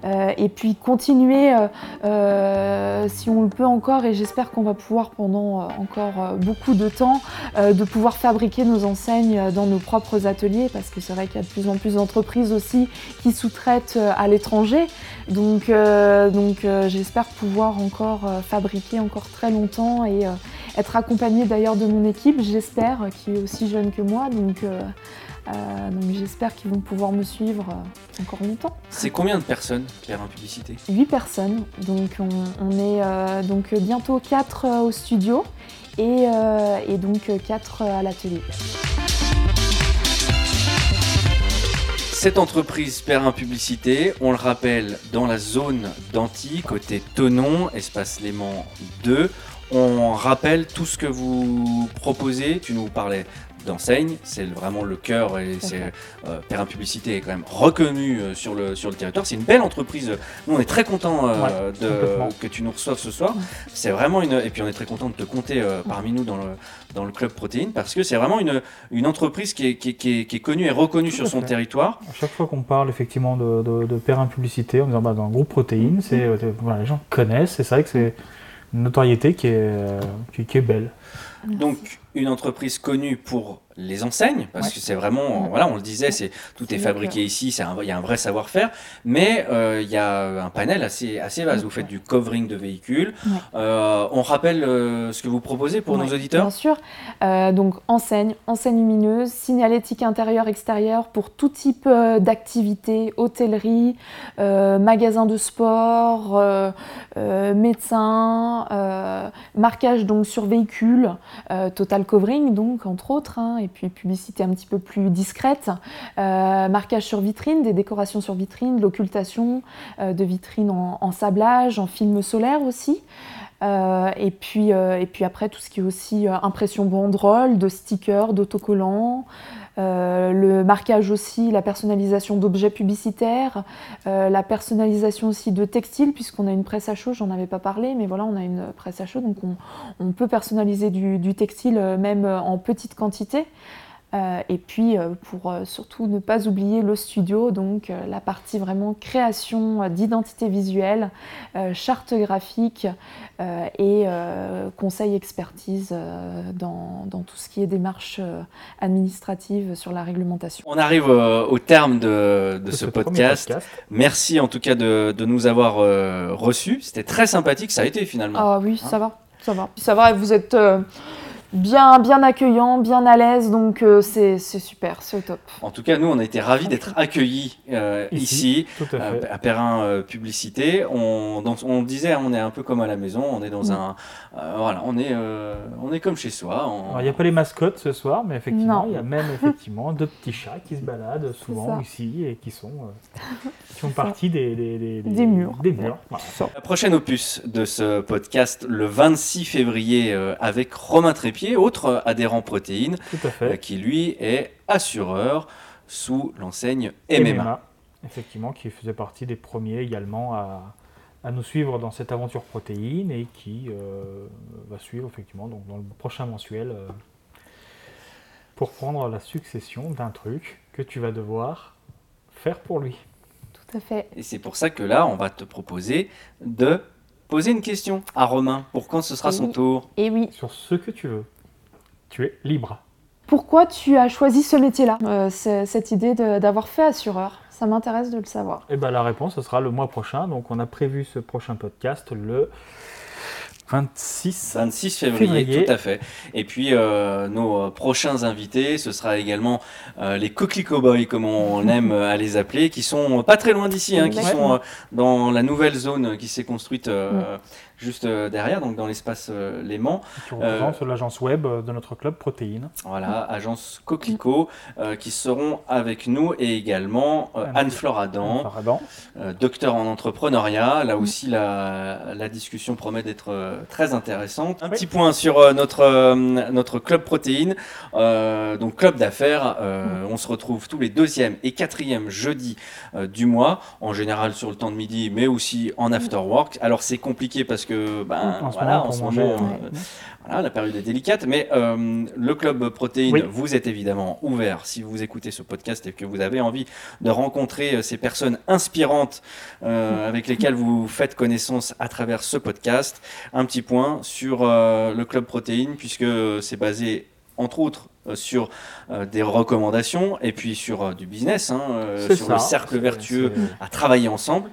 Speaker 5: Euh, et puis continuer, euh, euh, si on le peut encore, et j'espère qu'on va pouvoir pendant encore beaucoup de temps, de pouvoir fabriquer nos enseignes dans nos propres ateliers, parce que c'est vrai qu'il y a de plus en plus d'entreprises aussi qui sous-traitent à l'étranger. Donc, donc j'espère pouvoir encore fabriquer encore très longtemps et être accompagnée d'ailleurs de mon équipe, j'espère, qui est aussi jeune que moi. Donc, euh, euh, donc j'espère qu'ils vont pouvoir me suivre euh, encore longtemps.
Speaker 1: C'est combien de personnes, en publicité?
Speaker 5: 8 personnes, donc on, on est euh, donc bientôt 4 au studio et, et donc 4 à l'atelier.
Speaker 1: Cette entreprise Perrin Publicité, on le rappelle, dans la zone d'Antilles, côté Tonon, espace Léman 2. On rappelle tout ce que vous proposez. Tu nous parlais d'enseigne, c'est vraiment le cœur et c'est euh, Perrin Publicité est quand même reconnu euh, sur le sur le territoire. C'est une belle entreprise. Nous, on est très content
Speaker 3: Ouais, complètement.
Speaker 1: que tu nous reçoives ce soir. C'est vraiment une et puis on est très content de te compter euh, parmi nous dans le dans le club protéine parce que c'est vraiment une une entreprise qui est, qui est, qui est- qui est connue et reconnue
Speaker 3: Tout
Speaker 1: sur son
Speaker 3: fait.
Speaker 1: territoire.
Speaker 3: À chaque fois qu'on parle effectivement de, de, de Perrin Publicité, en disant bah, dans le groupe Protéine, c'est, euh, voilà, les gens connaissent, c'est vrai que c'est notoriété qui est, euh, qui, qui est belle.
Speaker 1: Donc une entreprise connue pour les enseignes, parce
Speaker 3: Ouais.
Speaker 1: que c'est vraiment, voilà, on le disait, c'est tout est fabriqué ici, il y a un vrai savoir-faire, mais euh, il y a un panel assez, assez vaste. Vous faites du covering de véhicules.
Speaker 5: Ouais.
Speaker 1: Euh, on rappelle euh, ce que vous proposez pour
Speaker 5: Ouais,
Speaker 1: nos auditeurs?
Speaker 5: Bien sûr. Donc enseigne, enseigne lumineuse, signalétique intérieur-extérieur pour tout type d'activité, hôtellerie, magasin de sport, médecin, marquage donc sur véhicule, total covering donc entre autres, hein, et puis publicité un petit peu plus discrète, euh, marquage sur vitrine, des décorations sur vitrine, l'occultation euh, de vitrines en, sablage, en film solaire aussi. Euh, et, puis, et puis après, tout ce qui est aussi impression banderole, de stickers, d'autocollants, euh, le marquage aussi, la personnalisation d'objets publicitaires, euh, la personnalisation aussi de textiles, puisqu'on a une presse à chaud, j'en avais pas parlé, mais voilà, on a une presse à chaud, donc on, peut personnaliser du, du textile euh, même en petite quantité. Euh, et puis euh, pour euh, surtout ne pas oublier le studio, donc euh, la partie vraiment création euh, d'identité visuelle, euh, charte graphique euh, et euh, conseil expertise euh, dans, dans tout ce qui est démarche euh, administrative sur la réglementation.
Speaker 1: On arrive euh, au terme de, de
Speaker 3: De
Speaker 1: ce podcast.
Speaker 3: podcast.
Speaker 1: Merci en tout cas de, de nous avoir euh, reçus. C'était très sympathique, ça a été finalement.
Speaker 5: Ah oui, ça va, ça va. Ça va, vous êtes euh, bien, bien accueillant, bien à l'aise, donc euh, c'est super, c'est au top.
Speaker 1: En tout cas, nous, on a été ravis d'être accueillis euh, ici,
Speaker 3: Ici, tout à
Speaker 1: euh, à Perrin euh, Publicité. On, dans- on disait, on est un peu comme à la maison. On est dans
Speaker 5: Mm.
Speaker 1: un, euh, voilà, on est, euh, on est comme chez soi. On-
Speaker 3: Alors, il n'y a pas les mascottes ce soir, mais effectivement,
Speaker 5: Non.
Speaker 3: il y a même effectivement deux petits chats qui se baladent souvent ici et qui sont euh, qui font partie des, des, des,
Speaker 5: Des murs.
Speaker 3: Des murs. Voilà.
Speaker 1: La prochaine opus de ce podcast, le 26 février, euh, avec Romain Trépied, autre euh, adhérent protéine, euh, qui lui est assureur sous l'enseigne MMA.
Speaker 3: effectivement, qui faisait partie des premiers également à, à nous suivre dans cette aventure protéine et qui euh, va suivre effectivement donc, dans le prochain mensuel euh, pour prendre la succession d'un truc que tu vas devoir faire pour lui.
Speaker 5: Tout à fait.
Speaker 1: Et c'est pour ça que là, on va te proposer de poser une question à Romain pour quand ce sera son
Speaker 5: Oui.
Speaker 1: tour?
Speaker 5: Et oui,
Speaker 3: Sur ce que tu veux. Tu es libre.
Speaker 5: pourquoi tu as choisi ce métier-là? Euh, c'est- Cette idée d'avoir fait assureur, ça m'intéresse de le savoir.
Speaker 3: Et ben la réponse, ce sera le mois prochain. Donc on a prévu ce prochain podcast le 26
Speaker 1: 26 février,
Speaker 3: Février.
Speaker 1: tout à fait. Et puis euh, nos euh, prochains invités, ce sera également euh, les Coquelicot Boys, comme on aime euh, à les appeler, qui sont pas très loin d'ici, hein, qui sont euh, dans la nouvelle zone qui s'est construite euh, juste euh, derrière, donc dans l'espace euh, Léman.
Speaker 3: Qui représente l'agence web de notre club Protéine.
Speaker 1: Voilà, agence Coquelicot, euh, qui seront avec nous et également euh, Adam. euh, docteur en entrepreneuriat. Là aussi, la, la discussion promet d'être euh, très intéressante. Un petit point sur euh, notre, euh, notre club protéine, euh, donc club d'affaires. euh, On se retrouve tous les deuxième et quatrième jeudis euh, du mois, en général sur le temps de midi, mais aussi en after work. Alors c'est compliqué parce que, ben,
Speaker 3: En
Speaker 1: voilà, en ce
Speaker 3: manger,
Speaker 1: moment,
Speaker 3: ouais.
Speaker 1: voilà, la période est délicate, mais euh, le club protéine,
Speaker 3: Oui.
Speaker 1: vous êtes évidemment ouvert si vous écoutez ce podcast et que vous avez envie de rencontrer euh, ces personnes inspirantes euh, avec lesquelles vous faites connaissance à travers ce podcast. Un petit point sur le club protéine, puisque c'est basé entre autres sur euh, des recommandations et puis sur euh, du business, hein, euh, sur
Speaker 3: ça,
Speaker 1: le cercle vertueux à travailler ensemble.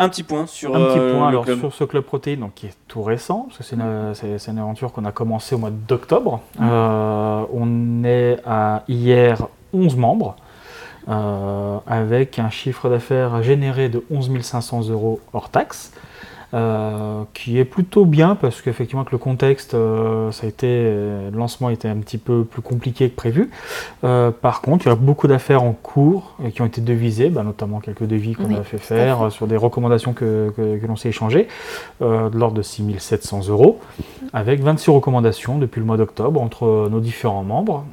Speaker 1: Un petit point sur
Speaker 3: Un petit
Speaker 1: euh,
Speaker 3: point alors,
Speaker 1: club.
Speaker 3: sur ce club protéine donc, qui est tout récent, parce que c'est une, c'est- une aventure qu'on a commencé au mois d'octobre. Euh, on est à hier 11 membres, euh, avec un chiffre d'affaires généré de 11 500 euros hors taxe. Euh, qui est plutôt bien parce qu'effectivement que le contexte, euh, ça a été, euh, le lancement était un petit peu plus compliqué que prévu. Euh, par contre, il y a beaucoup d'affaires en cours et qui ont été devisées, bah, notamment quelques devis qu'on
Speaker 11: Oui,
Speaker 3: a fait faire
Speaker 11: fait.
Speaker 3: sur des recommandations que, que- que l'on s'est échangées, de l'ordre de 6700 euros, avec 26 recommandations depuis le mois d'octobre entre nos différents membres,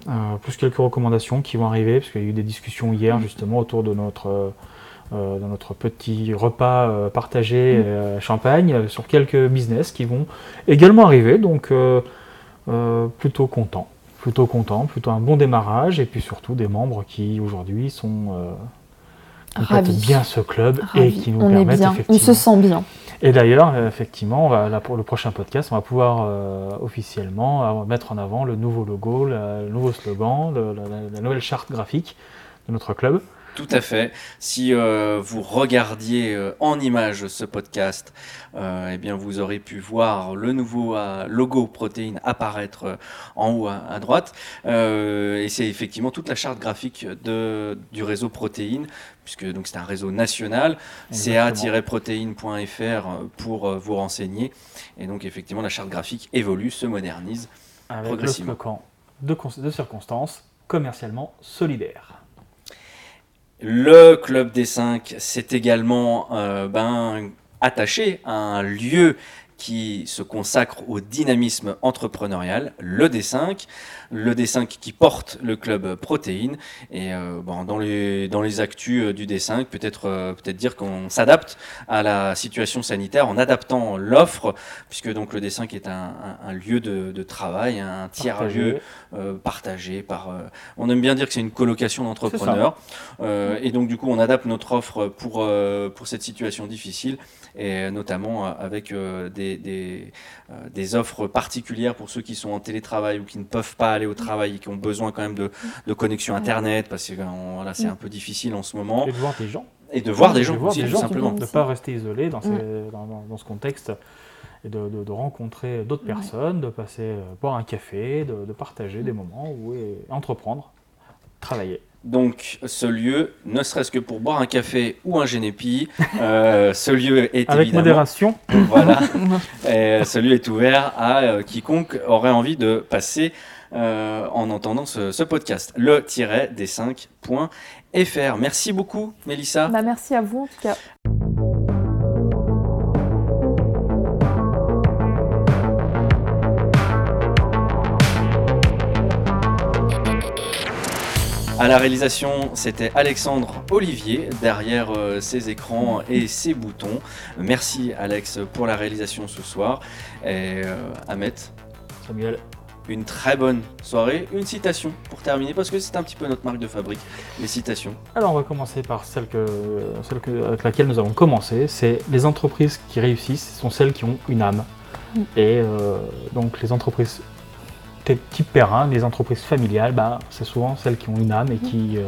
Speaker 3: plus quelques recommandations qui vont arriver, parce qu'il y a eu des discussions hier justement autour de notre... euh, euh, de notre petit repas euh, partagé euh, à champagne euh, sur quelques business qui vont également arriver. Donc euh, euh, plutôt content, plutôt content, plutôt un bon démarrage et puis surtout des membres qui aujourd'hui sont euh,
Speaker 11: Ravis.
Speaker 3: bien ce club et qui nous
Speaker 11: on est
Speaker 3: permettent
Speaker 11: bien, on
Speaker 3: effectivement.
Speaker 11: se sent bien.
Speaker 3: Et d'ailleurs, euh, effectivement, on va- là, pour le prochain podcast, on va pouvoir euh, officiellement euh, mettre en avant le nouveau logo, la- le nouveau slogan, le- la, la- la nouvelle charte graphique de notre club.
Speaker 1: Tout à fait. Si euh, vous regardiez euh, en image ce podcast, euh, eh bien vous aurez pu voir le nouveau logo protéine apparaître en haut à, à droite. Et c'est effectivement toute la charte graphique de, du réseau protéine, puisque donc c'est un réseau national, ca-protéine.fr pour vous renseigner. Et donc effectivement la charte graphique évolue, se modernise
Speaker 3: Avec le
Speaker 1: progressivement.
Speaker 3: slogan de, de circonstances commercialement solidaire.
Speaker 1: Le Club des 5 s'est également euh, ben, attaché à un lieu qui se consacre au dynamisme entrepreneurial, le D5, le D5 qui porte le club protéine. Et euh, bon, dans, les, dans les actus euh, du D5, peut-être euh, peut-être dire qu'on s'adapte à la situation sanitaire en adaptant l'offre, puisque donc le D5 est un, un- un lieu de, de travail, un tiers-lieu
Speaker 3: Partagé.
Speaker 1: euh, partagé par. on aime bien dire que c'est une colocation d'entrepreneurs. Et donc, du coup, on adapte notre offre pour, pour cette situation difficile, et notamment avec des, des, des offres particulières pour ceux qui sont en télétravail ou qui ne peuvent pas aller au travail et qui ont besoin quand même de, de connexion Internet, parce que euh, on- voilà, c'est un peu difficile en ce moment.
Speaker 3: Et de voir des gens.
Speaker 1: Et de voir des gens
Speaker 3: de voir
Speaker 1: aussi,
Speaker 3: des
Speaker 1: tout
Speaker 3: gens,
Speaker 1: simplement.
Speaker 3: De ne pas rester isolé dans, ces-
Speaker 11: Mm.
Speaker 3: dans, dans- dans ce contexte et de, de- de rencontrer d'autres personnes, de passer euh, boire un café, de, de partager des moments où et entreprendre, travailler.
Speaker 1: Donc, ce lieu, ne serait-ce que pour boire un café ou un génépi, euh, ce lieu est
Speaker 3: Avec
Speaker 1: évidemment
Speaker 3: modération.
Speaker 1: Voilà. Et ce lieu est ouvert à euh, quiconque aurait envie de passer euh, en entendant ce, ce podcast. Le-des5.fr. Merci beaucoup, Mélissa.
Speaker 11: Bah, merci à vous en tout cas.
Speaker 1: À la réalisation, c'était Alexandre Olivier derrière euh, ses écrans et ses boutons. Merci Alex pour la réalisation ce soir. Et euh, Ahmet,
Speaker 3: Samuel.
Speaker 1: Une très bonne soirée. Une citation pour terminer, parce que c'est un petit peu notre marque de fabrique, les citations.
Speaker 3: Alors on va commencer par celle, que, celle que- avec laquelle nous avons commencé. C'est les entreprises qui réussissent sont celles qui ont une âme.
Speaker 11: Mm.
Speaker 3: Et euh, donc les entreprises type Perrin, les entreprises familiales, bah, c'est souvent celles qui ont une âme et qui euh,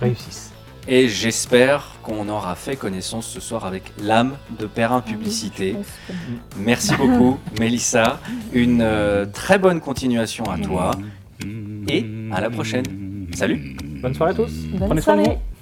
Speaker 3: réussissent.
Speaker 1: Et j'espère qu'on aura fait connaissance ce soir avec l'âme de Perrin Publicité. Merci beaucoup, Mélissa. Une euh, très bonne continuation à toi. Et à la prochaine. Salut
Speaker 3: Bonne soirée à tous.
Speaker 11: Bonne
Speaker 3: Prenez soin de
Speaker 11: soirée.
Speaker 3: vous.